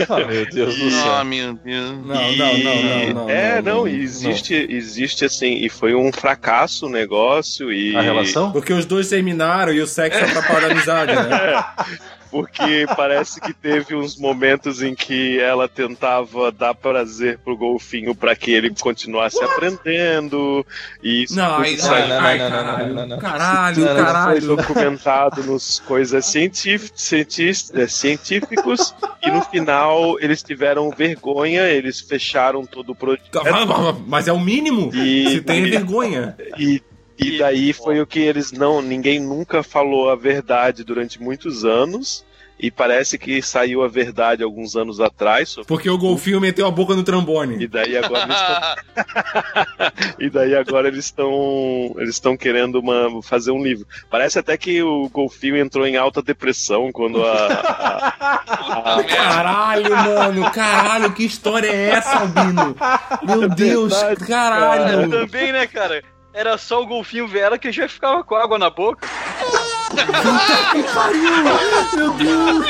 Ah, meu Deus do céu. Ah, meu Deus. Não, não, não, não, não. É, não, não, existe, existe assim, e foi um fracasso o negócio e A relação? Porque os dois terminaram e o sexo atrapalha a amizade, né? porque parece que teve uns momentos em que ela tentava dar prazer pro golfinho para que ele continuasse aprendendo e isso Não, ai, não, não, caralho, não, não, não. caralho, Não, não, foi caralho. documentado nos coisas científ- cientis- eh, científicos e no final eles tiveram vergonha, eles fecharam todo o projeto Mas é o mínimo. E- Se tem vergonha. e, e daí foi o que eles não, ninguém nunca falou a verdade durante muitos anos e parece que saiu a verdade alguns anos atrás sobre- Porque o golfinho meteu a boca no e trombone. daí agora eles estão e daí agora eles estão eles estão querendo uma, fazer um livro. Parece até que o golfinho entrou em alta depressão quando a, a- a- Caralho, mano, caralho, que história é essa, Albino? Meu Deus, verdade, caralho. Também, né, cara? Era só o golfinho ver ela que já ficava com água na boca. Meu Deus.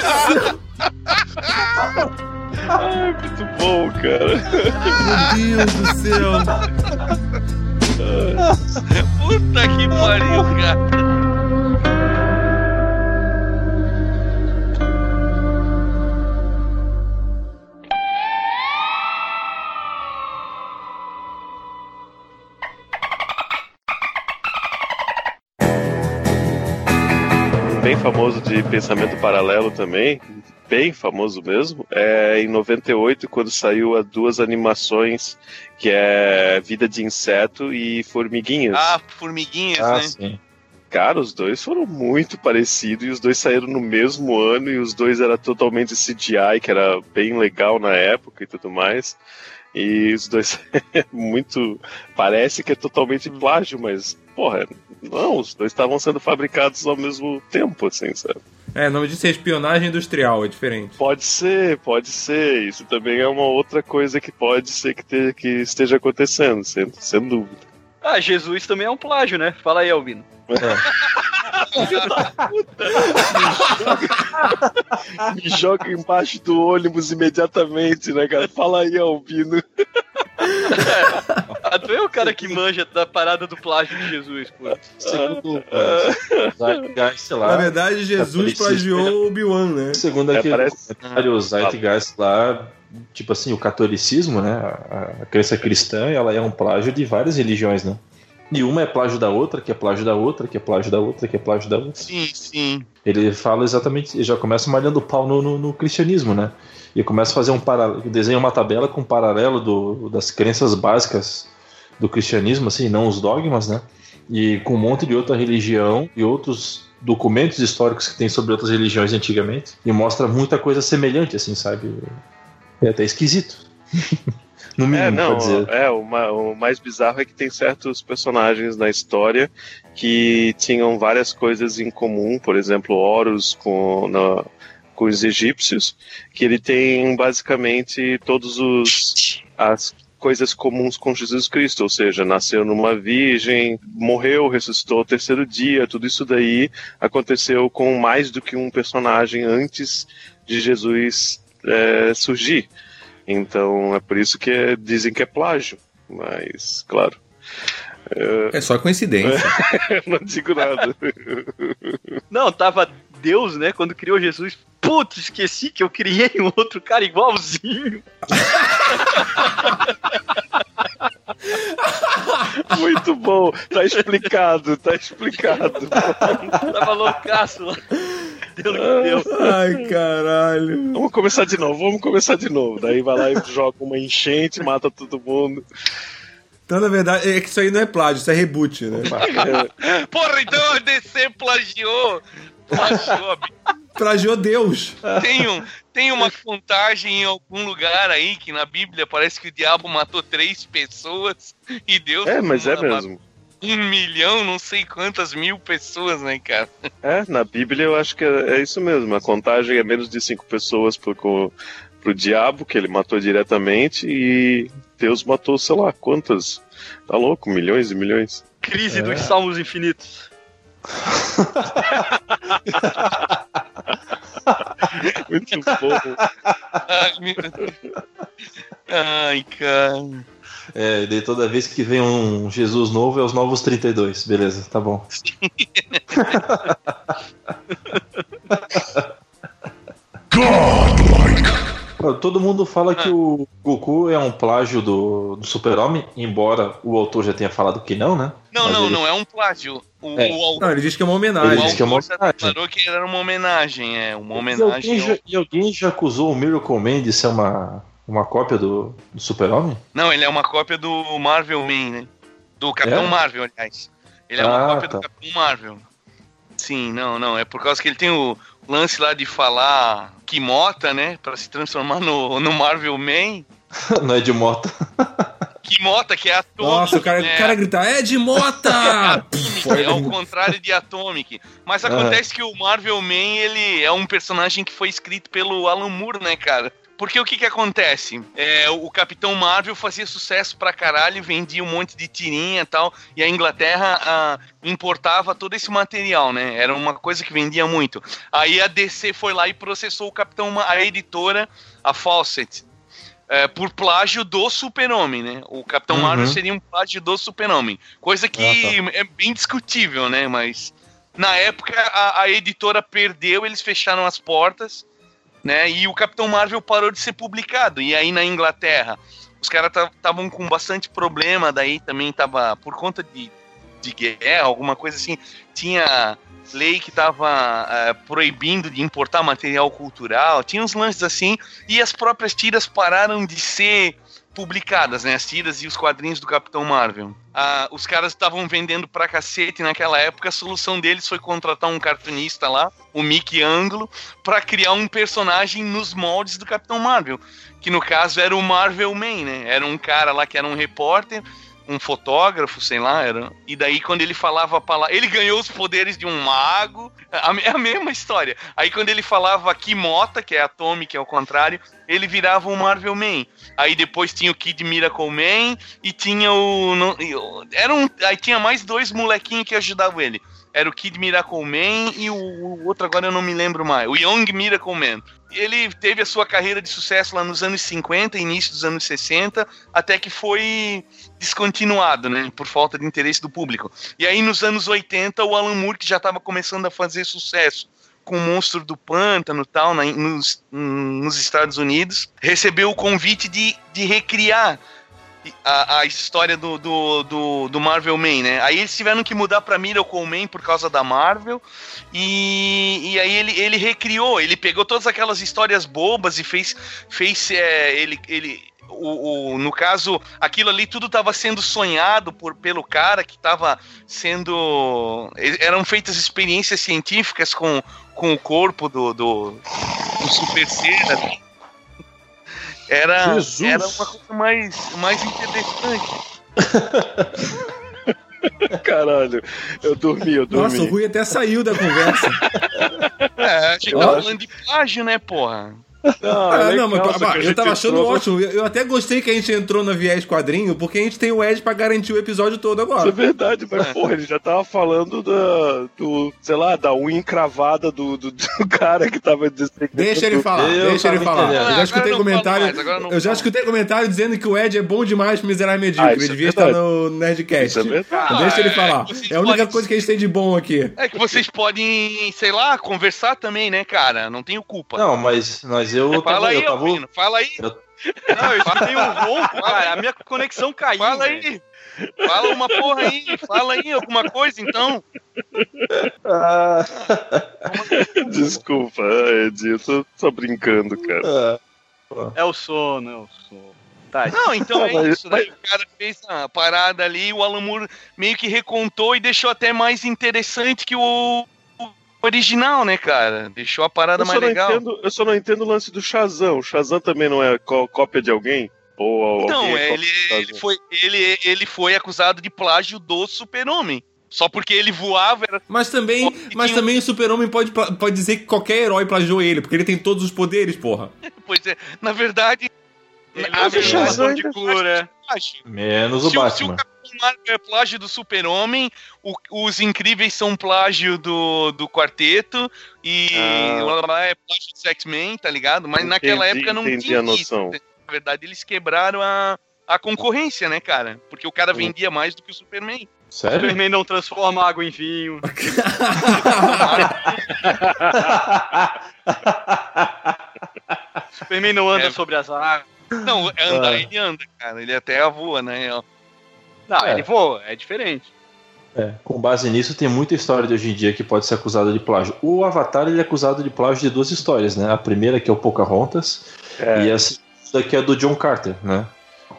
Ai, muito bom, cara. Meu Deus do céu. Puta que pariu, cara. Bem famoso de pensamento paralelo também, bem famoso mesmo, é em 98 quando saiu as duas animações que é Vida de Inseto e Formiguinhas. Ah, formiguinhas, Ah, né? sim. Cara, os dois foram muito parecidos e os dois saíram no mesmo ano e os dois era totalmente CGI, que era bem legal na época e tudo mais. E os dois muito parece que é totalmente plágio, mas porra, não, os dois estavam sendo fabricados ao mesmo tempo, assim, sabe? É, o nome disso é espionagem industrial, é diferente. Pode ser, pode ser. Isso também é uma outra coisa que pode ser que, te- que esteja acontecendo, sem, sem dúvida. Ah, Jesus também é um plágio, né? Fala aí, Albino. Me joga embaixo do ônibus imediatamente, né, cara? Fala aí, Albino. Ah, tu é o cara que manja da parada do plágio de Jesus, pô. Segundo uh, Na lá, verdade, Jesus Católicismo. plagiou o Obi-Wan, né? segundo É, aquele parece- documentário, o Zeitgeist lá, tipo assim, o catolicismo, né, a, a crença cristã, ela é um plágio de várias religiões, né? E uma é plágio da outra, que é plágio da outra, que é plágio da outra, que é plágio da outra. Sim, sim. Ele fala exatamente, ele já começa malhando o pau no, no, no cristianismo, né? E começa a fazer um paralelo, desenha uma tabela com um paralelo do, das crenças básicas do cristianismo, assim, não os dogmas, né? E com um monte de outra religião e outros documentos históricos que tem sobre outras religiões antigamente. E mostra muita coisa semelhante, assim, sabe? É até esquisito. no mínimo, É, não, é, o, o mais bizarro é que tem certos personagens na história que tinham várias coisas em comum, por exemplo, Horus com, na- com os egípcios, que ele tem basicamente todos os as coisas comuns com Jesus Cristo, ou seja, nasceu numa virgem, morreu, ressuscitou ao terceiro dia, tudo isso daí aconteceu com mais do que um personagem antes de Jesus é, surgir. Então é por isso que é- dizem que é plágio. Mas, claro, É só coincidência. eu não digo nada. Não, tava Deus, né, quando criou Jesus. Putz, esqueci que eu criei um outro cara igualzinho. Muito bom, tá explicado, tá explicado. Tava loucaço lá. Deus me deu. Ai, caralho. Vamos começar de novo, vamos começar de novo. Daí vai lá e joga uma enchente, mata todo mundo. Então, na verdade, é que isso aí não é plágio, isso é reboot, né? Porra, então a DC plagiou. Plagiou. Plagiou Deus. tem, um, tem uma contagem em algum lugar aí que na Bíblia parece que o diabo matou três pessoas e Deus É, mas é matou mesmo. Um milhão, não sei quantas mil pessoas, né, cara? É, na Bíblia eu acho que é, é isso mesmo. A contagem é menos de cinco pessoas pro, co- pro diabo, que ele matou diretamente, e Deus matou, sei lá, quantas. Tá louco? Milhões e milhões. Crise dos Salmos Infinitos. Muito bom. Ai, meu Deus. Ai, cara. É, e daí toda vez que vem um Jesus novo é os novos 32. Beleza, tá bom. Ó, Todo mundo fala que o Goku é um plágio do, do Super-Homem, embora o autor já tenha falado que não, né? Não, Mas não, ele- não é um plágio. O, É. o autor, Não, ele diz que é uma homenagem. Ele diz que é uma homenagem. declarou que era uma homenagem, é uma E homenagem. alguém, ao- já, e alguém já acusou o Miracle Man de ser uma, uma cópia do, do Super-Homem? Não, ele é uma cópia do Marvel Man, né? Do Capitão É? Marvel, aliás. Ele é uma Ah, cópia tá. do Capitão Marvel. Sim, não, não. É por causa que ele tem o lance lá de falar Kimota, né? Pra se transformar no, no Marvel Man. não é de moto. Kimota, que é atômico. Nossa, o cara, né? o cara grita, é de Mota! Atomic, é o contrário de Atomic. Mas acontece que o Marvel Man, ele é um personagem que foi escrito pelo Alan Moore, né, cara? Porque o que que acontece? É, o Capitão Marvel fazia sucesso pra caralho, vendia um monte de tirinha e tal, e a Inglaterra ah, importava todo esse material, né? Era uma coisa que vendia muito. Aí a DC foi lá e processou o Capitão, a editora, a Fawcett, é, por plágio do Super-Homem, né? O Capitão Uhum. Marvel seria um plágio do Super-Homem. Coisa que é bem discutível, né? Mas na época a, a editora perdeu, eles fecharam as portas, né? E o Capitão Marvel parou de ser publicado. E aí na Inglaterra, os caras estavam com bastante problema, daí também tava por conta de, de guerra, alguma coisa assim, tinha lei que tava eh, proibindo de importar material cultural, tinha uns lances assim, e as próprias tiras pararam de ser publicadas, né? As tiras e os quadrinhos do Capitão Marvel. Ah, os caras estavam vendendo pra cacete naquela época, a solução deles foi contratar um cartunista lá, o Mickey Anglo, pra criar um personagem nos moldes do Capitão Marvel, que no caso era o Marvel Man, né? Era um cara lá que era um repórter, um fotógrafo, sei lá, era. E daí quando ele falava a palavra, ele ganhou os poderes de um mago, a, é a mesma história. Aí quando ele falava Kimota, que é Atomic, é o contrário, ele virava um Marvel Man. Aí depois tinha o Kid Miracle Man e tinha o o- era um, aí tinha mais dois molequinhos que ajudavam ele. Era o Kid Miracle Man e o, o outro agora eu não me lembro mais, o Young Miracle Man. Ele teve a sua carreira de sucesso lá nos anos 50, início dos anos 60, até que foi descontinuado, né, por falta de interesse do público. E aí nos anos 80 o Alan Moore que já estava começando a fazer sucesso com o Monstro do Pântano tal, na, nos, nos Estados Unidos, recebeu o convite de, de recriar a, a história do, do, do, do, Marvel Man, né? Aí eles tiveram que mudar pra Miracle Man por causa da Marvel. E, e aí ele, ele recriou, ele pegou todas aquelas histórias bobas e fez. fez é, ele, ele, o, o, no caso, aquilo ali tudo estava sendo sonhado por, pelo cara que estava sendo. Eram feitas experiências científicas com, com o corpo do, do, do Super Ser Era, era uma coisa mais, mais interessante. Caralho, eu dormi, eu dormi. Nossa, o Rui até saiu da conversa. é, a gente tá falando de plágio, né, porra? Não, ah, não mas eu tava achando entrou, ótimo. Eu, até gostei que a gente entrou na Viés Quadrinho, porque a gente tem o Ed pra garantir o episódio todo agora. Isso é verdade, mas, é. porra, ele já tava falando da, do, sei lá, da unha encravada do, do, do cara que tava Deixa ele falar, eu deixa ele falar. eu já escutei comentário. eu já escutei comentário dizendo que o Ed é bom demais pro Miserável Medíocre. Ah, ele devia é estar no Nerdcast. Isso é então deixa ele falar. É, a única podem... coisa que a gente tem de bom aqui. É que vocês podem, sei lá, conversar também, né, cara? Não tenho culpa. Não, mas, mas eu. Fala aí, eu tava... fala aí. Eu... Não, eu escutei um ronco, cara. A minha conexão caiu. Fala aí. Fala uma porra aí. Fala aí alguma coisa, então. Ah. Desculpa, Ed. Eu tô só brincando, cara. É o sono, é o sono. Tá. Não, então é isso, né? O cara fez a parada ali, o Alan Moore meio que recontou e deixou até mais interessante que o original, né, cara? Deixou a parada mais legal. Entendo, eu só não entendo o lance do Shazam. O Shazam também não é cópia de alguém? Ou então, é ele, ele, foi, ele, ele foi acusado de plágio do Super-Homem. Só porque ele voava. Era... Mas também, mas também um... o Super-Homem pode, pode dizer que qualquer herói plagiou ele, porque ele tem todos os poderes, porra. pois é, na verdade. Ele a Shazam de cura. Menos o se, Batman. Se o Marvel é plágio do Super-Homem, os Incríveis são plágio do, do Quarteto, e ah. é plágio do X-Men, tá ligado? Mas entendi, naquela época não tinha noção. isso. Na verdade, eles quebraram a, a concorrência, né, cara? Porque o cara vendia mais do que o Superman. Sério? Superman não transforma água em vinho. Superman não anda é. sobre as águas. Não, andar ah. ele anda, cara. Ele até voa, né? Não, é. ele voa, é diferente. É, com base nisso, tem muita história de hoje em dia que pode ser acusada de plágio. O Avatar ele é acusado de plágio de duas histórias, né? A primeira que é o Pocahontas é. e a segunda que é do John Carter, né?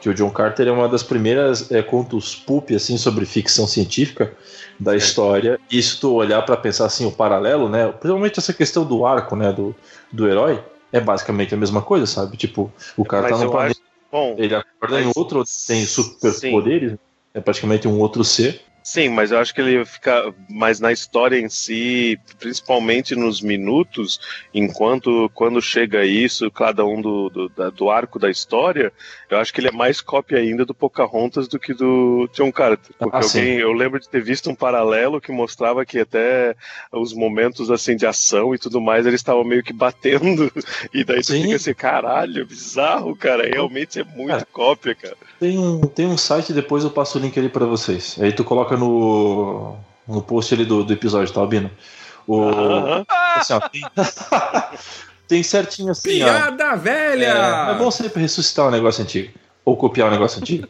Que o John Carter é uma das primeiras é, contos pulp assim sobre ficção científica da é. história. E se tu olhar para pensar assim o paralelo, né? Principalmente essa questão do arco, né? Do, do herói é basicamente a mesma coisa, sabe? Tipo, o cara Mas tá no planeta, acho... Bom, ele acorda em outro, tem superpoderes, é praticamente um outro ser. Sim, mas eu acho que ele fica mais na história em si, principalmente nos minutos, enquanto quando chega isso, cada um do, do, do, arco da história, eu acho que ele é mais cópia ainda do Pocahontas do que do John Carter. Porque ah, alguém, eu lembro de ter visto um paralelo que mostrava que até os momentos assim de ação e tudo mais, eles estavam meio que batendo, e daí tu fica assim, caralho, bizarro, cara, realmente é muito é. cópia, cara. Tem um, tem um site, depois eu passo o link ali para vocês. Aí tu coloca no, no post ali do, do episódio, tá, Albino? O, assim, ó, tem, tem, certinho assim. Piada ó, velha! É, é, bom sempre ressuscitar um negócio antigo. Ou copiar um negócio antigo.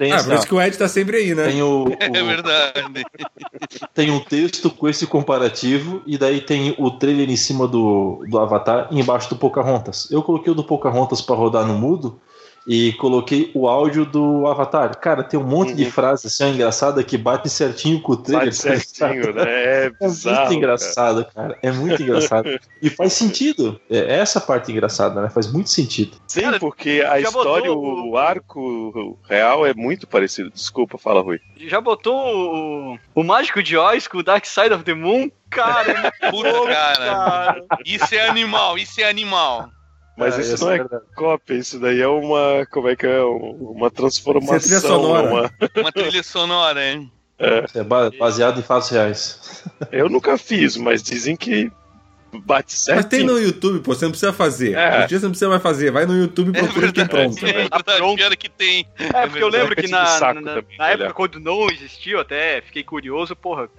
Tem, ah, assim, por isso que o Ed tá sempre aí, né? Tem o, o, é verdade. Tem um texto com esse comparativo, e daí tem o trailer em cima do, do Avatar e embaixo do Pocahontas. Eu coloquei o do Pocahontas para rodar no mudo, e coloquei o áudio do Avatar. Cara, tem um monte uhum. de frases assim, engraçada que bate certinho com o trailer. Bate certinho, né? É, bizarro, é muito engraçado, cara. cara. É muito engraçado. E faz sentido. É essa parte engraçada, né? Faz muito sentido. Sim, porque a história, botou... o arco real é muito parecido. Desculpa, fala, Rui. Já botou o, o Mágico de Oz com o Dark Side of the Moon? Cara, é puta, cara. cara. Isso é animal, isso é animal. Mas é, isso não é, é cópia, isso daí é uma. Como é que é? Uma transformação. Isso é trilha sonora. Uma... uma trilha sonora, hein? É. é baseado em fatos reais. Eu nunca fiz, mas dizem que bate certo. Mas tem no YouTube, pô, você não precisa fazer. É. dia você não precisa mais fazer. Vai no YouTube e é procura é verdade, pronto. É verdade, pronto. que tem. É, porque eu lembro que na, na, na, na época quando não existiu, até fiquei curioso, porra.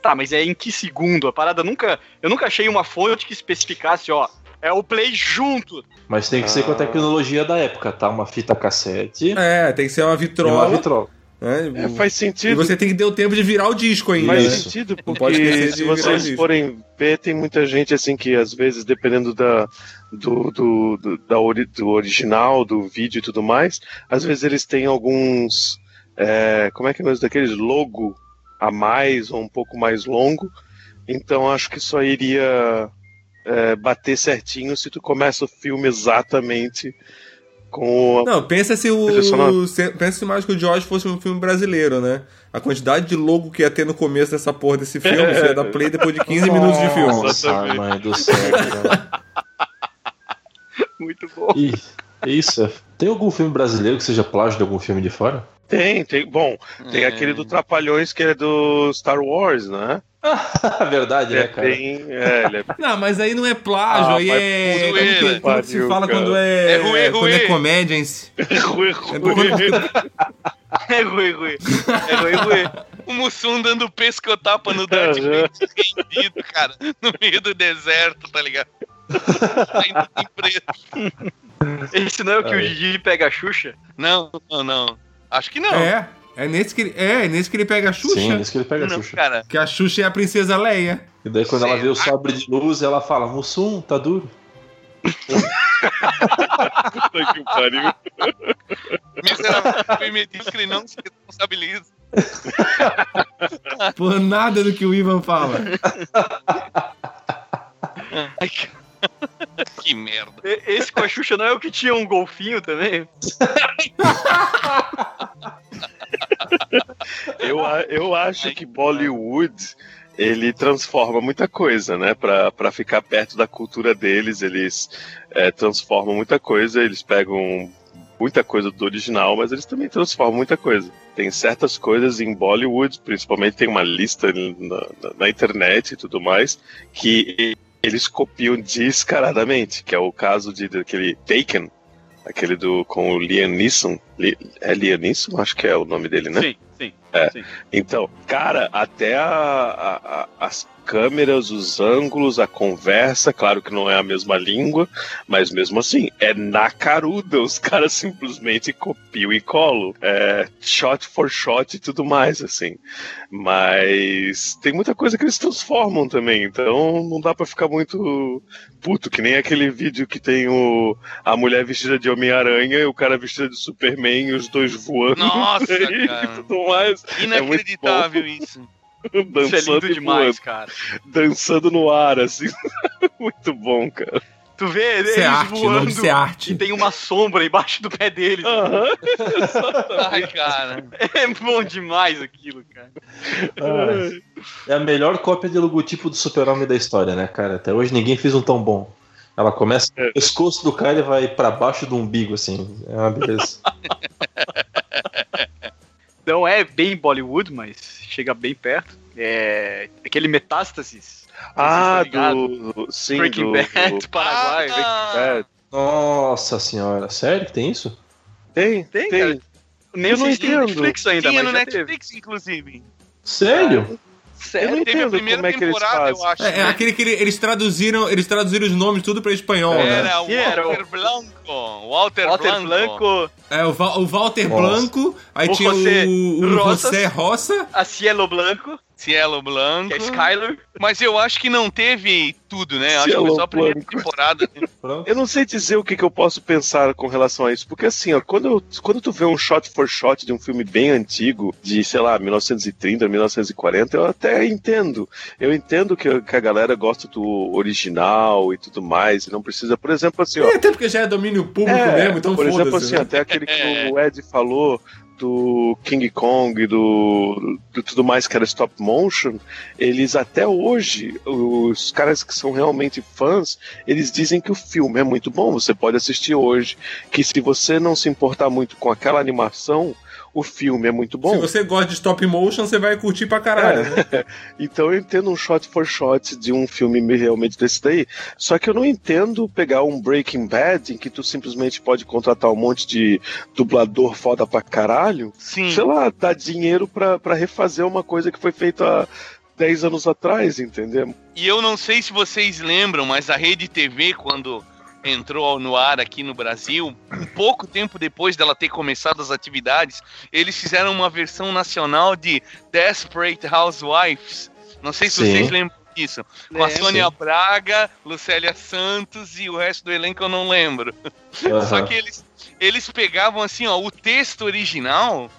Tá, mas é em que segundo? A parada nunca. Eu nunca achei uma fonte que especificasse, ó é o play junto. Mas tem que ser com a Ah. tecnologia da época, tá? Uma fita cassete É, tem que ser uma e uma vitrola. vitrola. né? É, faz E sentido. você tem que ter o tempo de virar o disco ainda. Faz né? Isso. sentido, porque se vocês forem ver, tem muita gente assim que às vezes, dependendo da, do, do, do, da ori- do original, do vídeo e tudo mais, às vezes eles têm alguns. é, como é que é o nome daqueles? Logo a mais ou um pouco mais longo. Então acho que só iria é, bater certinho se tu começa o filme exatamente com o. Não, pensa se o. se- Pensa se mais que o George fosse um filme brasileiro, né? A quantidade de logo que ia ter no começo dessa porra desse filme, você ia dar play depois de 15 minutos de filme. Nossa, mãe do céu, cara. Muito bom. Ih, isso. é- Tem algum filme brasileiro que seja plágio de algum filme de fora? Tem, tem. Bom, tem É. aquele do Trapalhões que é do Star Wars, né? Verdade, Ele né, é cara? bem. É, ele é Não, mas aí não é plágio, Ah, aí mas é. zoeira. Como, que, como que se fala cara. quando é. É ruê, Quando é ruê. comédia É ruim. quando- É ruim, ruim. É ruim, ruim. O Mussum dando pescotapa no Darth. Vader rendido, cara, no meio do deserto, tá ligado? Ainda tem preto. Esse não é o que o. Didi pega a Xuxa? Não, não, não. Acho que não. É. É nesse que ele, é, é nesse que ele pega a Xuxa. Sim, isso que ele pega a não, Xuxa. cara. Que a Xuxa é a princesa Leia. E daí quando ela vê o Será? sabre de luz, ela fala, Mussum, tá duro. Puta que pariu. Miserável foi medíocre e não se responsabiliza. Por nada do que o Ivan fala. Ai, cara. Que merda. Esse com a Xuxa não é o que tinha um golfinho também? Eu, eu acho que Bollywood ele transforma muita coisa, né? Pra, pra ficar perto da cultura deles, eles é, transformam muita coisa, eles pegam muita coisa do original, mas eles também transformam muita coisa. Tem certas coisas em Bollywood, principalmente tem uma lista na, na- na internet e tudo mais, que eles copiam descaradamente, que é o caso de, daquele Taken, aquele do com o Liam Neeson. Li- é Liam Neeson? Acho que é o nome dele, né? Sim, sim. É. sim. Então, cara, até a- a- a- as câmeras, os ângulos, a conversa, claro que não é a mesma língua, mas mesmo assim, é na caruda. Os caras simplesmente copiam e colam. É shot for shot e tudo mais, assim. Mas tem muita coisa que eles transformam também, então não dá pra ficar muito puto, que nem aquele vídeo que tem o, a mulher vestida de Homem-Aranha e o cara vestido de Superman e os dois voando. Nossa, e tudo mais. Inacreditável isso. Isso é dançando lindo demais, voando, cara. dançando no ar, assim. Muito bom, cara. Tu vê eles é arte, o voando é arte. e tem uma sombra embaixo do pé deles. Aham. Ai, cara. É bom demais aquilo, cara. É a melhor cópia de logotipo do super-homem da história, né, cara? Até hoje ninguém fez um tão bom. Ela começa É. no pescoço do cara e vai pra baixo do umbigo, assim. É uma beleza. Não é bem Bollywood, mas chega bem perto. É aquele Metástasis. Ah, Vocês estão do. Sim, Breaking do, Bad, do- Paraguai. Ah, É, Nossa senhora, sério que tem isso? tem, Tem, tem. cara. Nem Eu não entendo. Netflix ainda, Tinha mas no já teve. Netflix, inclusive. Sério? Eu não Teve a entendo primeira como é que eles temporada, eu fazem. acho. É, é né? aquele que ele- eles traduziram, eles traduziram os nomes tudo pra espanhol, né? Era o Que era o- Walter Blanco. Walter, Walter Blanco. Blanco, É, o, Val- o Walter Nossa. Blanco, aí O tinha José o, o Rosas. José Roça. a Cielo Blanco, Cielo Blanco. que é Skyler. Mas eu acho que não teve tudo, né? Acho que foi Cielo só a primeira Blanco. temporada. né? Eu não sei dizer o que, que eu posso pensar com relação a isso, porque assim, ó, quando, quando tu vê um shot for shot de um filme bem antigo, de, sei lá, 1930, 1940, eu até entendo. Eu entendo que, que a galera gosta do original e tudo mais, e não precisa, por exemplo, assim, ó. É, até porque já é domínio público É, mesmo, então por exemplo, assim, né? até aquele que É. o Ed falou do King Kong, do, do tudo mais que era stop motion, eles até hoje, os caras que são realmente fãs, eles dizem que o filme é muito bom, você pode assistir hoje, que se você não se importar muito com aquela animação, o filme é muito Se bom. você gosta de stop motion, você vai curtir pra caralho. né? Então eu entendo um shot for shot de um filme realmente desse daí. Só que eu não entendo pegar um Breaking Bad em que tu simplesmente pode contratar um monte de dublador foda pra caralho. Sim. Sei lá, dar dinheiro pra, pra refazer uma coisa que foi feita há 10 anos atrás, entendeu? E eu não sei se vocês lembram, mas a Rede TV, quando entrou no ar aqui no Brasil, um pouco tempo depois dela ter começado as atividades, eles fizeram uma versão nacional de Desperate Housewives. Não sei se Sim. vocês lembram disso. Com a Lembro. Sônia Braga, Lucélia Santos e o resto do elenco eu não lembro. Só Aham. que eles, eles pegavam assim, ó, o texto original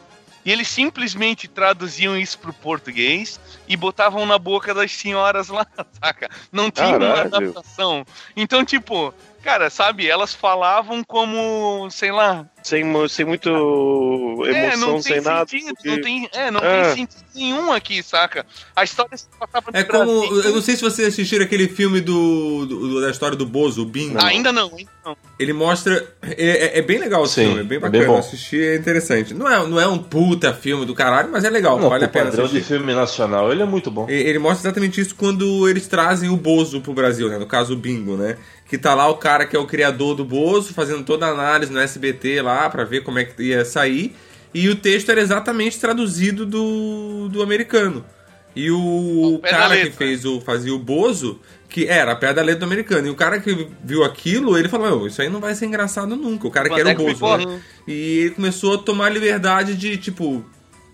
e eles simplesmente traduziam isso pro português e botavam na boca das senhoras lá, saca? Não tinha uma Caralho. adaptação. Então, tipo, cara, sabe, elas falavam como, sei lá, Sem, sem muito emoção, é, não sem tem nada. sentido, porque- não tem, é, não É. tem sentido nenhum aqui, saca? A história se passava É como. Brasil. Eu não sei se vocês assistiram aquele filme do, do- da história do Bozo, o Bingo. Ainda não, ainda não. Ele mostra. É, é- é bem legal esse Sim, filme, é bem é bacana. bem assistir é interessante. Não é, não é um puta filme do caralho, mas é legal, Não, vale a pena padrão de assistir. filme nacional, ele é muito bom. E- Ele mostra exatamente isso quando eles trazem o Bozo pro Brasil, né? No caso, o Bingo, né? Que tá lá o cara que é o criador do Bozo, fazendo toda a análise no SBT lá pra ver como é que ia sair. E o texto era exatamente traduzido do, do americano. E o, da cara que fez o fazia o Bozo, que era a pé da letra do americano. E o cara que viu aquilo, ele falou: "Meu, isso aí não vai ser engraçado nunca. O cara que era o é que Bozo, né? E ele começou a tomar liberdade de, tipo,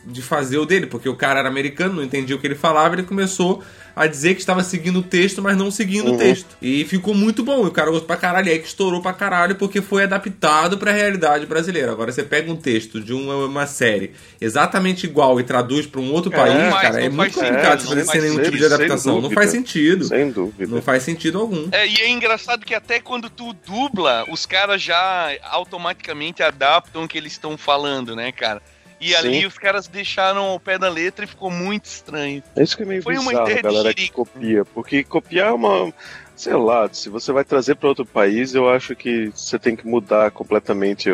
de fazer o dele, porque o cara era americano, não entendia o que ele falava, ele começou a dizer que estava seguindo o texto, mas não seguindo Uhum. o texto. E ficou muito bom, e o cara gostou pra caralho, e aí que estourou pra caralho, porque foi adaptado pra realidade brasileira. Agora você pega um texto de uma, uma série exatamente igual e traduz pra um outro É, país, mas cara, é muito complicado sentido, você não fazer faz nenhum tipo de adaptação. Não faz sentido. Sem dúvida. Não faz sentido algum. É, e é engraçado que até quando tu dubla, os caras já automaticamente adaptam o que eles estão falando, né, cara? E Sim. ali os caras deixaram ao pé da letra e ficou muito estranho. É isso que é meio Foi uma bizarro, ideia de galera que copia. Porque copiar é uma. Sei lá, se você vai trazer para outro país, eu acho que você tem que mudar completamente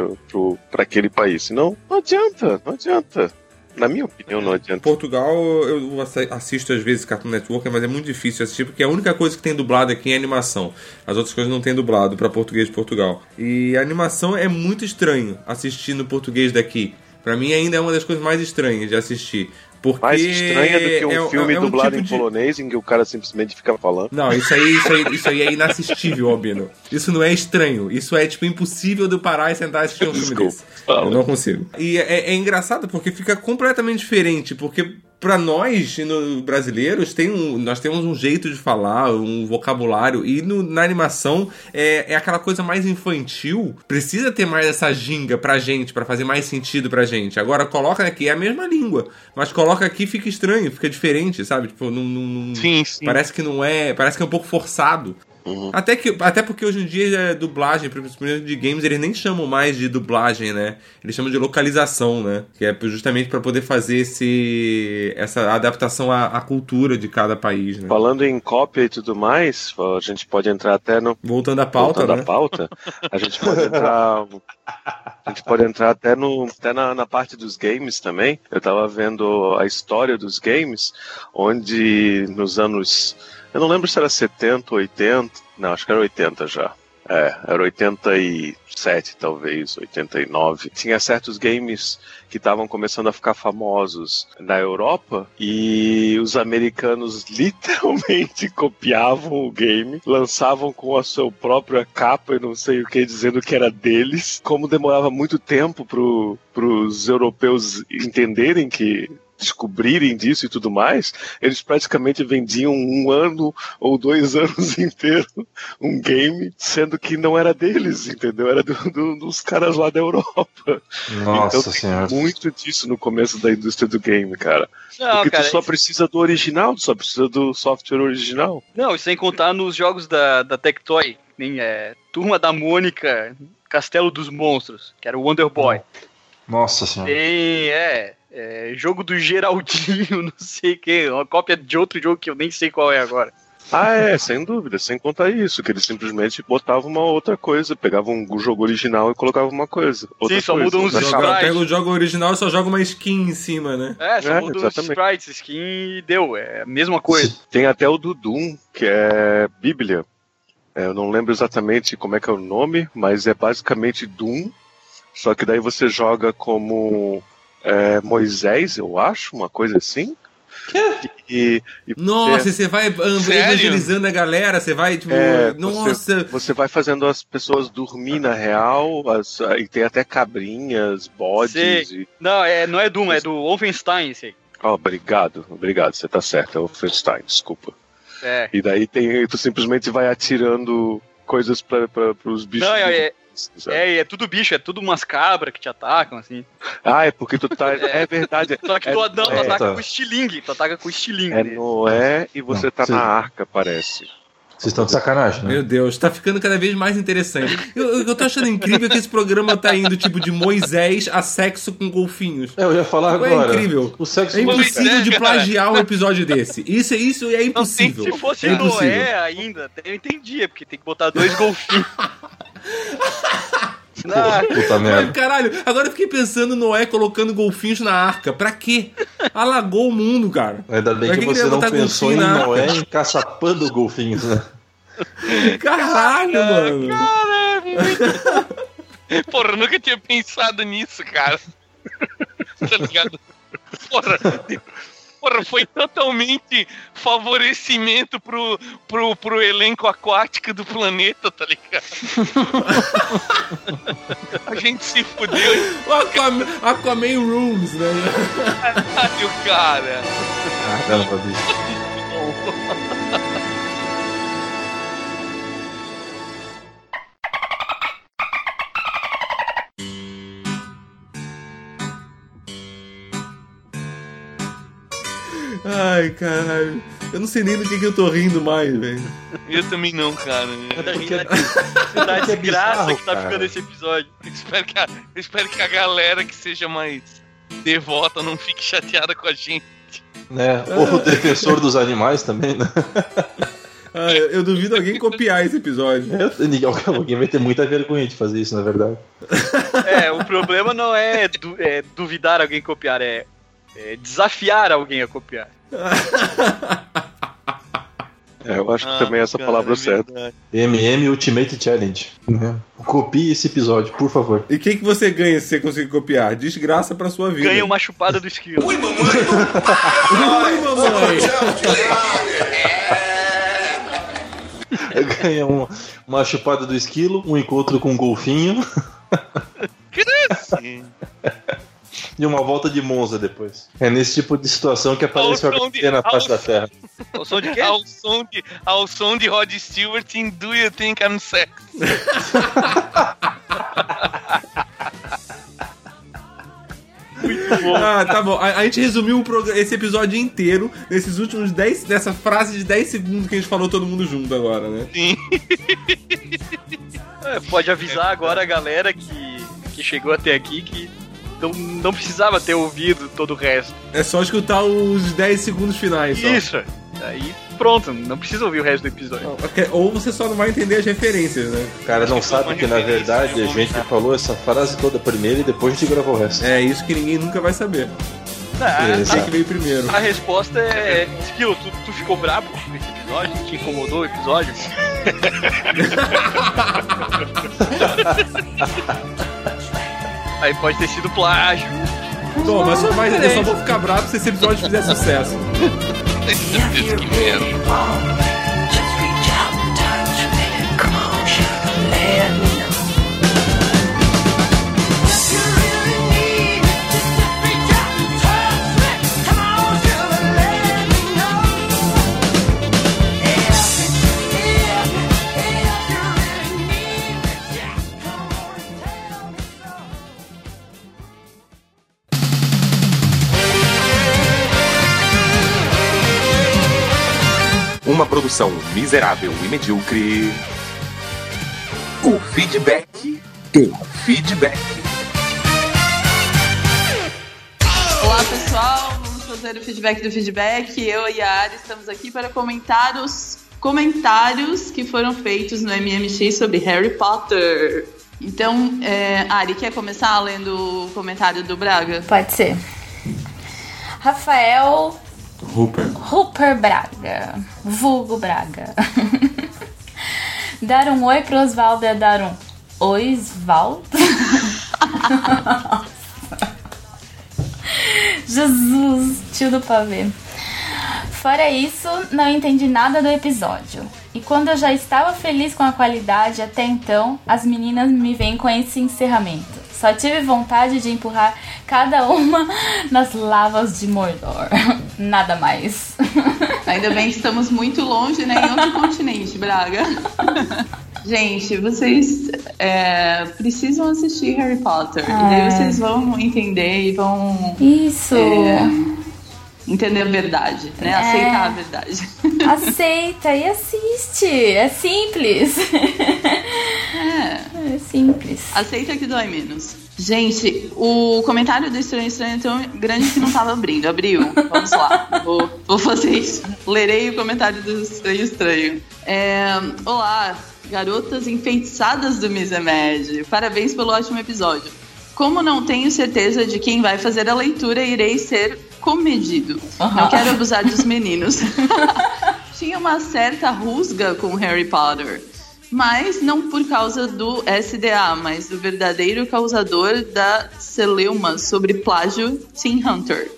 para aquele país. Senão, não adianta, não adianta. Na minha opinião, não adianta. Portugal, eu assi- assisto às vezes Cartoon Network, mas é muito difícil assistir porque a única coisa que tem dublado aqui é animação. As outras coisas não tem dublado para português de Portugal. E a animação é muito estranho assistir no português daqui. Pra mim ainda é uma das coisas mais estranhas de assistir. Porque Mais estranha do que um é- filme é um dublado tipo em de- polonês em que o cara simplesmente fica falando. Não, isso aí, isso aí, isso aí é inassistível, Albino. Isso não é estranho. Isso é, tipo, impossível de eu parar e sentar e assistir um filme Desculpa. desse. Eu não consigo. E é, é engraçado porque fica completamente diferente, porque pra nós, brasileiros, tem um, nós temos um jeito de falar, um vocabulário, e no- na animação é, é aquela coisa mais infantil, precisa ter mais essa ginga pra gente, pra fazer mais sentido pra gente. Agora, coloca aqui, é a mesma língua, mas coloca aqui fica estranho, fica diferente, sabe? Tipo, não... não- não- Sim, sim. Parece que não é. Parece que é um pouco forçado. Até, que, até porque hoje em dia é dublagem, principalmente de games, eles nem chamam mais de dublagem, né? Eles chamam de localização, né? Que é justamente para poder fazer esse, essa adaptação à, à cultura de cada país, né? Falando em cópia e tudo mais, a gente pode entrar até no. Voltando à pauta, voltando né? à pauta, a gente pode entrar. A gente pode entrar até, no, até na, na parte dos games também. Eu tava vendo a história dos games, onde nos anos. Eu não lembro se era 70, 80. Não, acho que era 80 já. É, era 87, talvez, 89. Tinha certos games que estavam começando a ficar famosos na Europa e os americanos literalmente copiavam o game, lançavam com a sua própria capa e não sei o que, dizendo que era deles. Como demorava muito tempo para os europeus entenderem que descobrirem disso e tudo mais, eles praticamente vendiam um ano ou dois anos inteiro um game, sendo que não era deles, entendeu? Era do- do- dos caras lá da Europa. Nossa então tem senhora. muito disso no começo da indústria do game, cara. Não, Porque cara, tu só precisa do original, tu só precisa do software original. não, e sem contar nos jogos da, da Tectoy, nem é Turma da Mônica, Castelo dos Monstros, que era o Wonder Boy. Nossa senhora. Tem, é, é, jogo do Geraldinho, não sei o que, uma cópia de outro jogo que eu nem sei qual é agora. Ah, é, sem dúvida, sem contar isso, que eles simplesmente botavam uma outra coisa, pegavam um jogo original e colocavam uma coisa. Outra Sim, só coisa, mudam os. Joga, pega o jogo original e só joga uma skin em cima, né? É, só É, muda os sprites, skin e deu, é a mesma coisa. Tem até o do Doom, que é Bíblia. É, eu não lembro exatamente como é que é o nome, mas é basicamente Doom. Só que daí você joga como é, Moisés, eu acho, uma coisa assim. E, e Nossa, e você vai Sério? evangelizando a galera, você vai, tipo, É, nossa. Você, você vai fazendo as pessoas dormir na real, as- e tem até cabrinhas, bodes. E... Não, é, não é Doom, é do Wolfenstein, aí. Oh, obrigado, obrigado, você tá certo, é o Wolfenstein, desculpa. É. E daí tem, tu simplesmente vai atirando coisas pra, pros bichos. Não, é, sabe? é, é tudo bicho, é tudo umas cabras que te atacam, assim. Ah, é porque tu tá. É verdade. Só que é, tu, não, tu é, ataca tá. com estilingue, tu ataca com estilingue. é. Noé e você Não, tá sim. na arca, parece. Vocês estão de sacanagem, né? Meu Deus, tá ficando cada vez mais interessante. Eu, eu eu tô achando incrível que esse programa tá indo, tipo, de Moisés a sexo com golfinhos. É, eu ia falar É agora. incrível. O sexo É impossível de cara. plagiar um episódio desse. Isso, isso é impossível. Se fosse é impossível. Noé ainda, eu entendia, porque tem que botar dois golfinhos. Ah, Puta Mas, merda. caralho, agora eu fiquei pensando Noé colocando golfinhos na arca. Pra quê? Alagou o mundo, cara. Ainda bem Pra que que você não pensou em Noé encaçapando golfinhos, né? Caralho, mano. Porra, eu nunca tinha pensado nisso, cara. tá ligado? Porra, porra, foi totalmente favorecimento pro, pro, pro elenco aquático do planeta, tá ligado? A gente se fudeu, O Aquaman, Aquaman Rooms, né? caralho, cara. Caramba, bicho. Ai, caralho. Eu não sei nem do que, que eu tô rindo mais, velho. Eu também não, cara. tá Eu rindo da, da que é desgraça bizarro, que tá ficando esse episódio. espero que a, eu espero que a galera que seja mais devota não fique chateada com a gente. Né? O defensor dos animais também, né? Ah, eu, eu duvido alguém copiar esse episódio. Eu- ninguém- Alguém vai ter muita vergonha de fazer isso, na verdade. É, o problema não é, du- é duvidar alguém copiar, é, é desafiar alguém a copiar. É, eu acho que Ah, também é essa cara, palavra é certa. verdade. MM Ultimate Challenge. Né? Copie esse episódio, por favor. E o que, que você ganha se você conseguir copiar? Desgraça pra sua vida. Ganha uma chupada do esquilo. Ui, mamãe! Ganha uma, uma chupada do esquilo, um encontro com um golfinho Cresce. E uma volta de Monza depois. É nesse tipo de situação que aparece o Ao som de- HT na face ao da Terra. O som de quê? ao, som de, ao som de Rod Stewart em Do You Think I'm Sex? Ah, tá bom. A, a gente resumiu esse episódio inteiro nesses últimos 10. nessa frase de 10 segundos que a gente falou todo mundo junto agora, né? Sim. É, pode avisar agora a galera que, que chegou até aqui que não, não precisava ter ouvido todo o resto. É só escutar os 10 segundos finais. Só. Isso. Aí pronto, não precisa ouvir o resto do episódio. Ok, Ou você só não vai entender as referências, né? O cara não sabe que na verdade a gente falou essa frase toda primeiro e depois a gente gravou o resto. É isso que ninguém nunca vai saber. Ah, que veio primeiro. a resposta é. Esquilo, tu, tu ficou brabo com esse episódio? Te incomodou o episódio? Aí pode ter sido plágio. Bom, mas só vai, eu só vou ficar bravo se esse episódio fizer sucesso. Que merda. Produção miserável e medíocre. O feedback do feedback. Olá pessoal, vamos fazer o feedback do feedback. Eu e a Ari estamos aqui para comentar os comentários que foram feitos no MMX sobre Harry Potter. Então, é, Ari, quer começar lendo o comentário do Braga? Pode ser. Rafael Rupert. Rupert Braga. Vulgo Braga. dar um oi pro Osvaldo é dar um Osvaldo? Jesus, tio do pavê. Fora isso, não entendi nada do episódio. E quando eu já estava feliz com a qualidade até então, as meninas me vêm com esse encerramento. Só tive vontade de empurrar cada uma nas lavas de Mordor. Nada mais. Ainda bem que estamos muito longe, né? Em outro continente, Braga. Gente, vocês é, precisam assistir Harry Potter. E daí vocês vão entender e vão. Isso. É, entender a verdade, né? É. Aceitar a verdade. Aceita e assiste. É simples. É. É simples. Aceita que dói menos. Gente, o comentário do Estranho Estranho é tão grande que não tava abrindo. Abriu. Vamos lá. Vou, vou fazer isso. Lerei o comentário do Estranho Estranho. É, Olá, garotas enfeitiçadas do Misemed. Parabéns pelo ótimo episódio. Como não tenho certeza de quem vai fazer a leitura, irei ser comedido. Não quero abusar dos meninos. Tinha uma certa rusga com Harry Potter. Mas não por causa do SDA, mas do verdadeiro causador da celeuma sobre plágio, Tim Hunter.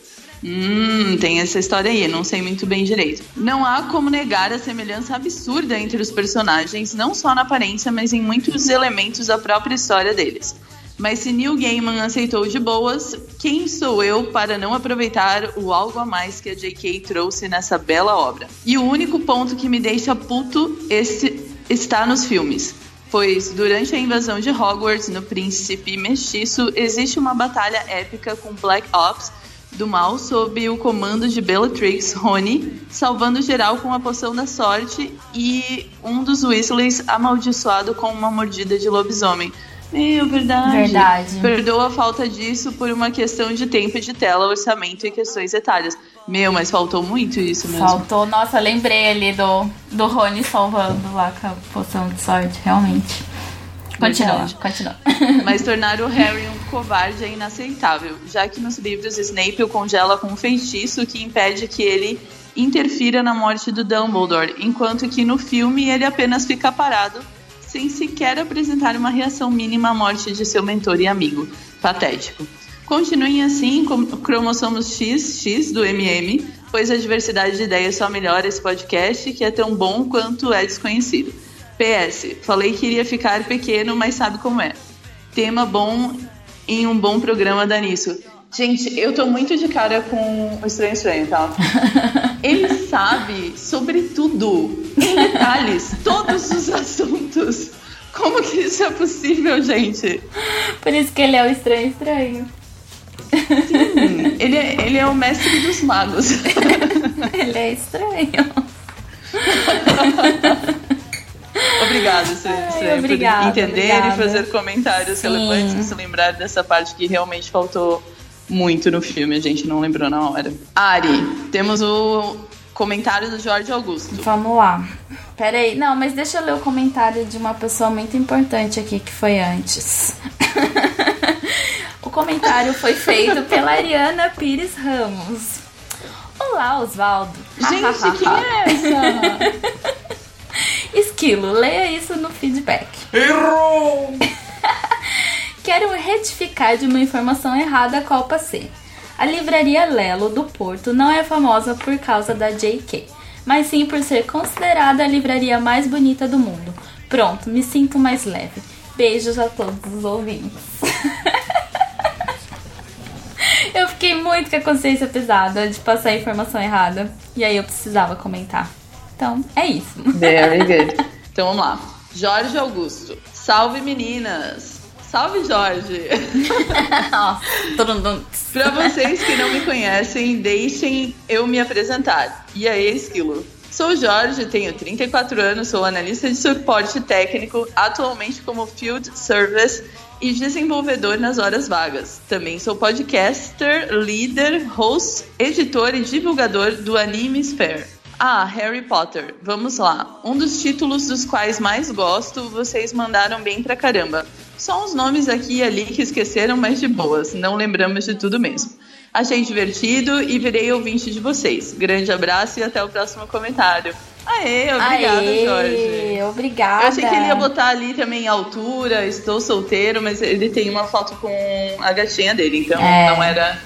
Hum, tem essa história aí, não sei muito bem direito. Não há como negar a semelhança absurda entre os personagens, não só na aparência, mas em muitos elementos da própria história deles. Mas se Neil Gaiman aceitou de boas, quem sou eu para não aproveitar o algo a mais que a J.K. trouxe nessa bela obra? E o único ponto que me deixa puto esse está nos filmes. Pois durante a invasão de Hogwarts no Príncipe Mestiço existe uma batalha épica com Black Ops do mal sob o comando de Bellatrix Rony, salvando geral com a poção da sorte e um dos Weasleys amaldiçoado com uma mordida de lobisomem. Meu, verdade. Verdade. Perdoa a falta disso por uma questão de tempo de tela, orçamento e questões etárias. Meu, mas faltou muito isso mesmo. Faltou. Nossa, lembrei ali do, do Rony salvando lá com a poção de sorte, realmente. Continua, continua. Mas tornar o Harry um covarde é inaceitável, já que nos livros Snape o congela com um feitiço que impede que ele interfira na morte do Dumbledore, enquanto que no filme ele apenas fica parado, sem sequer apresentar uma reação mínima à morte de seu mentor e amigo. Patético. Continuem assim com cromossomos X, X do MM, pois a diversidade de ideias só melhora esse podcast, que é tão bom quanto é desconhecido. PS, falei que iria ficar pequeno, mas sabe como é. Tema bom em um bom programa dá nisso. Gente, eu tô muito de cara com o Estranho Estranho, tá? Ele sabe sobre tudo, em detalhes, todos os assuntos. Como que isso é possível, gente? Por isso que ele é o estranho estranho. Sim, ele é, ele é o mestre dos magos. Ele é estranho. Obrigada, por entender obrigada. e fazer comentários Sim. relevantes e se lembrar dessa parte que realmente faltou muito no filme, a gente não lembrou na hora. Ari, temos o comentário do Jorge Augusto. Vamos lá. Pera aí. Não, mas deixa eu ler o comentário de uma pessoa muito importante aqui que foi antes. o comentário foi feito pela Ariana Pires Ramos. Olá, Osvaldo. Gente, quem é essa? Esquilo, leia isso no feedback. Errou! Quero retificar de uma informação errada a qual passei. A livraria Lelo do Porto não é famosa por causa da JK, mas sim por ser considerada a livraria mais bonita do mundo. Pronto, me sinto mais leve. Beijos a todos os ouvintes. eu fiquei muito com a consciência pesada de passar a informação errada. E aí eu precisava comentar. Então, é isso. Very good. Então vamos lá. Jorge Augusto. Salve meninas! Salve Jorge! Pra vocês que não me conhecem, deixem eu me apresentar. E aí, Esquilo? Sou o Jorge, tenho 34 anos, sou analista de suporte técnico, atualmente como Field Service e desenvolvedor nas horas vagas. Também sou podcaster, líder, host, editor e divulgador do Anime Sphere. Ah, Harry Potter. Vamos lá. Um dos títulos dos quais mais gosto, vocês mandaram bem pra caramba. Só uns nomes aqui e ali que esqueceram, mas de boas. Não lembramos de tudo mesmo. Achei divertido e virei ouvinte de vocês. Grande abraço e até o próximo comentário. Aê, obrigada, Aê, Jorge. Obrigada. Eu achei que ele ia botar ali também altura, estou solteiro, mas ele tem uma foto com a gatinha dele, então É. não era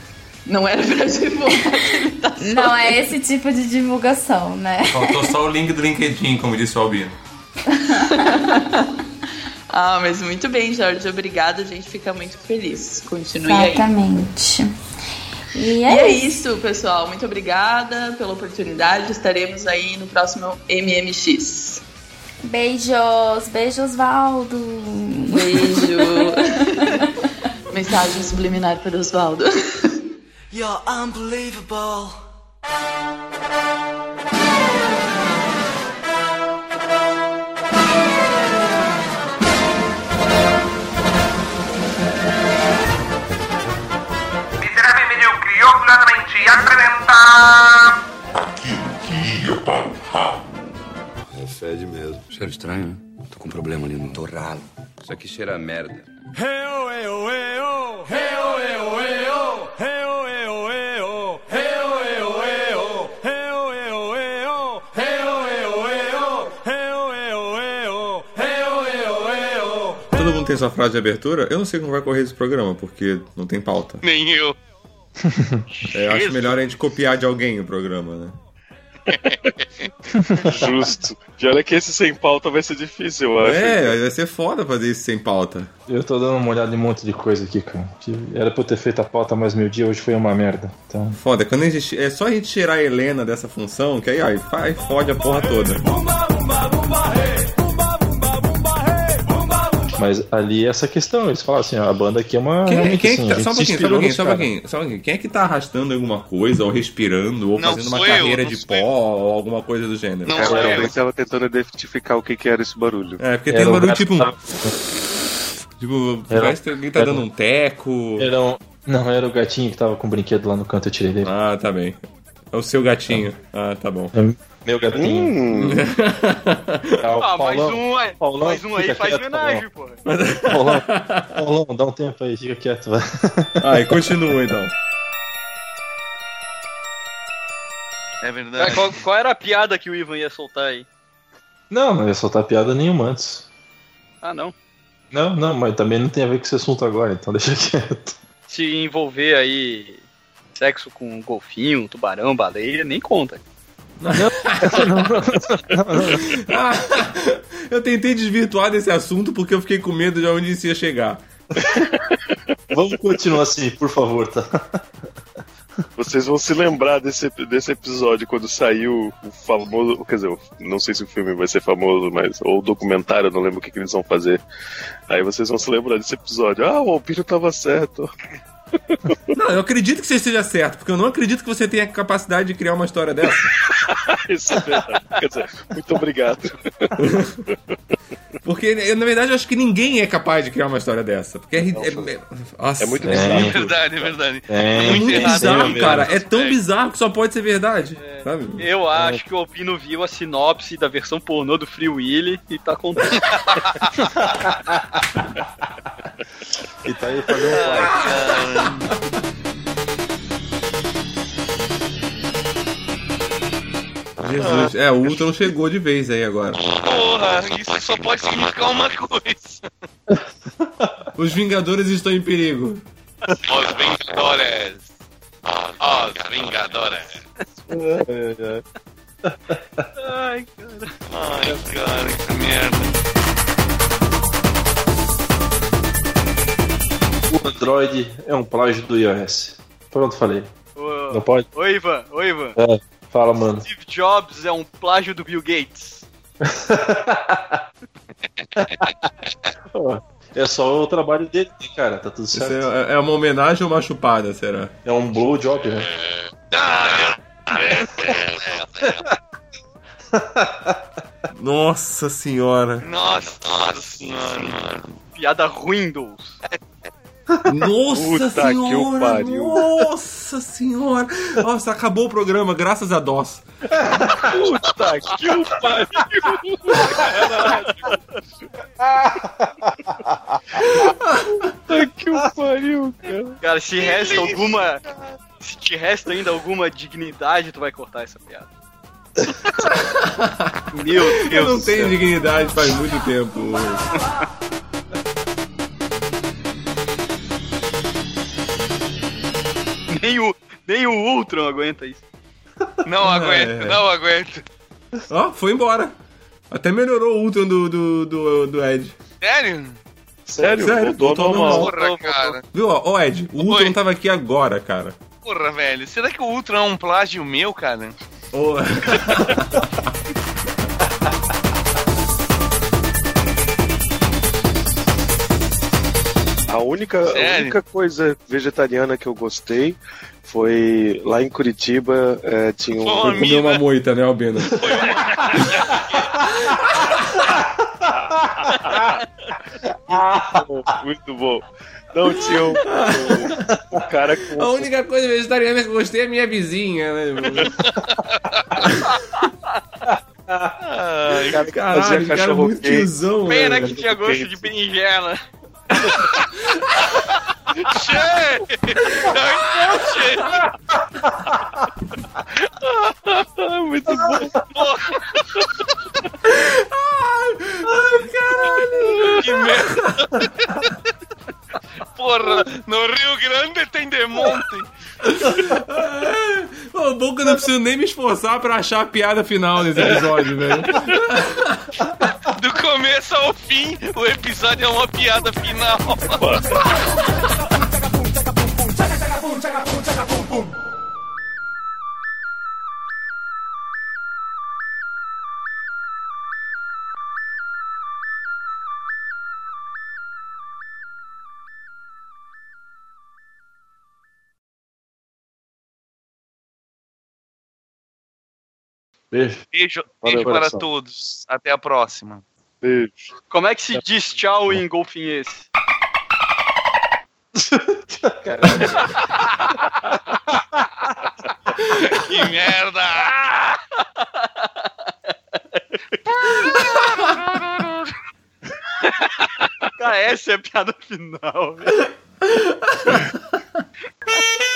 Não era pra divulgar que ele tá solteiro. Não é esse tipo de divulgação, né? Faltou só o link do LinkedIn, como disse o Albino. Ah, mas muito bem, Jorge. Obrigada, a gente fica muito feliz. Continue aí. Exatamente. E E é, é isso. isso, pessoal. Muito obrigada pela oportunidade. Estaremos aí no próximo MMX. Beijos, beijos, Valdo. Beijo. Mensagem subliminar para Osvaldo. You're unbelievable. Miserável medíocre, orgulhosamente apresenta. É fede mesmo. Cheiro estranho, né? Tô com um problema ali no torralo. Isso aqui cheira a merda. Todo mundo tem sua frase de abertura? Eu não sei como vai correr esse programa, porque não tem pauta. Nem eu. É, eu acho melhor a gente copiar de alguém o programa, né? Justo. E olha que esse sem pauta vai ser difícil, eu acho. É, vai ser foda fazer isso sem pauta. Eu tô dando uma olhada em um monte de coisa aqui, cara. Que era pra eu ter feito a pauta, mas meu dia hoje foi uma merda. Então. Foda, quando a gente, é só a gente tirar a Helena dessa função, que aí, aí faz, fode a porra toda. Mas ali essa questão, eles falam assim, ó, a banda aqui é uma. Quem, realmente, quem é assim, que a tá, só um pouquinho, só um pouquinho, só um pouquinho, só um pouquinho. Quem é que tá arrastando alguma coisa, ou respirando, ou Não fazendo uma eu, carreira não de pó, ou alguma coisa do gênero? Não sou eu eu. tava tentando identificar o que, que era esse barulho. É, porque Era tem um barulho tipo um. Tipo, Era- parece que alguém tá era- dando um teco. Era um- Não, era o gatinho que tava com o brinquedo lá no canto, eu tirei dele. Ah, tá bem. É o seu gatinho. Ah, tá bom. É Meu gatinho. Hum, Ah, o Ah, mais Paulão, um, aí, Paulão, mais um aí faz quieto, homenagem, pô. Paulão, Paulão, dá um tempo aí, fica quieto, vai. Ah, e continua então. É Ah, verdade. qual, qual era a piada que o Ivan ia soltar aí? Não, não ia soltar piada nenhuma antes. Ah, não. Não, não, mas também não tem a ver com esse assunto agora, então deixa quieto. Se envolver aí sexo com golfinho, tubarão, baleia, nem conta. Eu tentei desvirtuar desse assunto porque eu fiquei com medo de onde isso ia chegar. Vamos continuar assim, por favor, tá? vocês vão se lembrar desse, desse episódio quando saiu o famoso. Quer dizer, não sei se o filme vai ser famoso, mas. Ou o documentário, eu não lembro o que, que eles vão fazer. Aí vocês vão se lembrar desse episódio. Ah, o Albino tava certo. Não, eu acredito que você esteja certo, porque eu não acredito que você tenha a capacidade de criar uma história dessa. Isso é verdade. Quer dizer, muito obrigado. Porque, eu, na verdade, eu acho que ninguém é capaz de criar uma história dessa. Porque é. é, é- nossa, É muito é, bizarro. É verdade, é verdade. É, é muito errado, bizarro, cara. É tão É. bizarro que só pode ser verdade. Sabe? Eu acho que o Albino viu a sinopse da versão pornô do Free Willy e tá contando. E tá aí fazer um quarto. Jesus. É, o Ultron chegou de vez aí agora. Porra, isso só pode significar uma coisa. Os Vingadores estão em perigo. Os Vingadores. Os Vingadores. Ai, cara. Ai, cara, que merda. O Android é um plágio do iOS. Pronto, falei. Ô, Não pode? Ô, Ivan, ô, Ivan. É, fala, mano. Steve Jobs é um plágio do Bill Gates. É só o trabalho dele, né, cara? Tá tudo certo. é, é uma homenagem ou uma chupada, será? É um blowjob, né? Nossa senhora. Nossa, nossa senhora. Piada ruim dos. Nossa Puta senhora. pariu. Nossa senhora. Nossa, acabou o programa, graças a DOS. Puta que o pariu. Puta que o pariu, cara. Cara, se resta alguma. Se te resta ainda alguma dignidade, tu vai cortar essa piada. Meu Eu Deus não do tenho céu. dignidade faz muito tempo. Nem o, Nem o Ultron aguenta isso. Não aguento, É. não aguento. Ó, foi embora. Até melhorou o Ultron do, do, do, do Ed. Sério? Sério? Sério, Voltou voltou normal. Porra, cara. Viu, ó, ó, Ed, o Ultron tava aqui agora, cara. Porra, velho. Será que o Ultron é um plágio meu, cara? Ô, A única, a única coisa vegetariana que eu gostei foi lá em Curitiba é, tinha um. Foi comer uma moita, né, Albino? Muito bom. Não tinha um, um- um cara com. A única coisa vegetariana que eu gostei é a minha vizinha, né? Ai, cara Caralho, cara é cachorro muito quente. tiozão, Pena velho. que tinha gosto de berinjela. Che! Não, Muito bom. Caralho! Que merda! Porra, no Rio Grande tem demonte. Ô, bom que eu não preciso nem me esforçar pra achar a piada final desse episódio, velho. Do começo ao fim, o episódio é uma piada final. Beijo. Beijo, Valeu, beijo para coração. todos. Até a próxima. Beijo. Como é que se diz tchau em golfinhês? Que merda! Cara, essa é a piada final.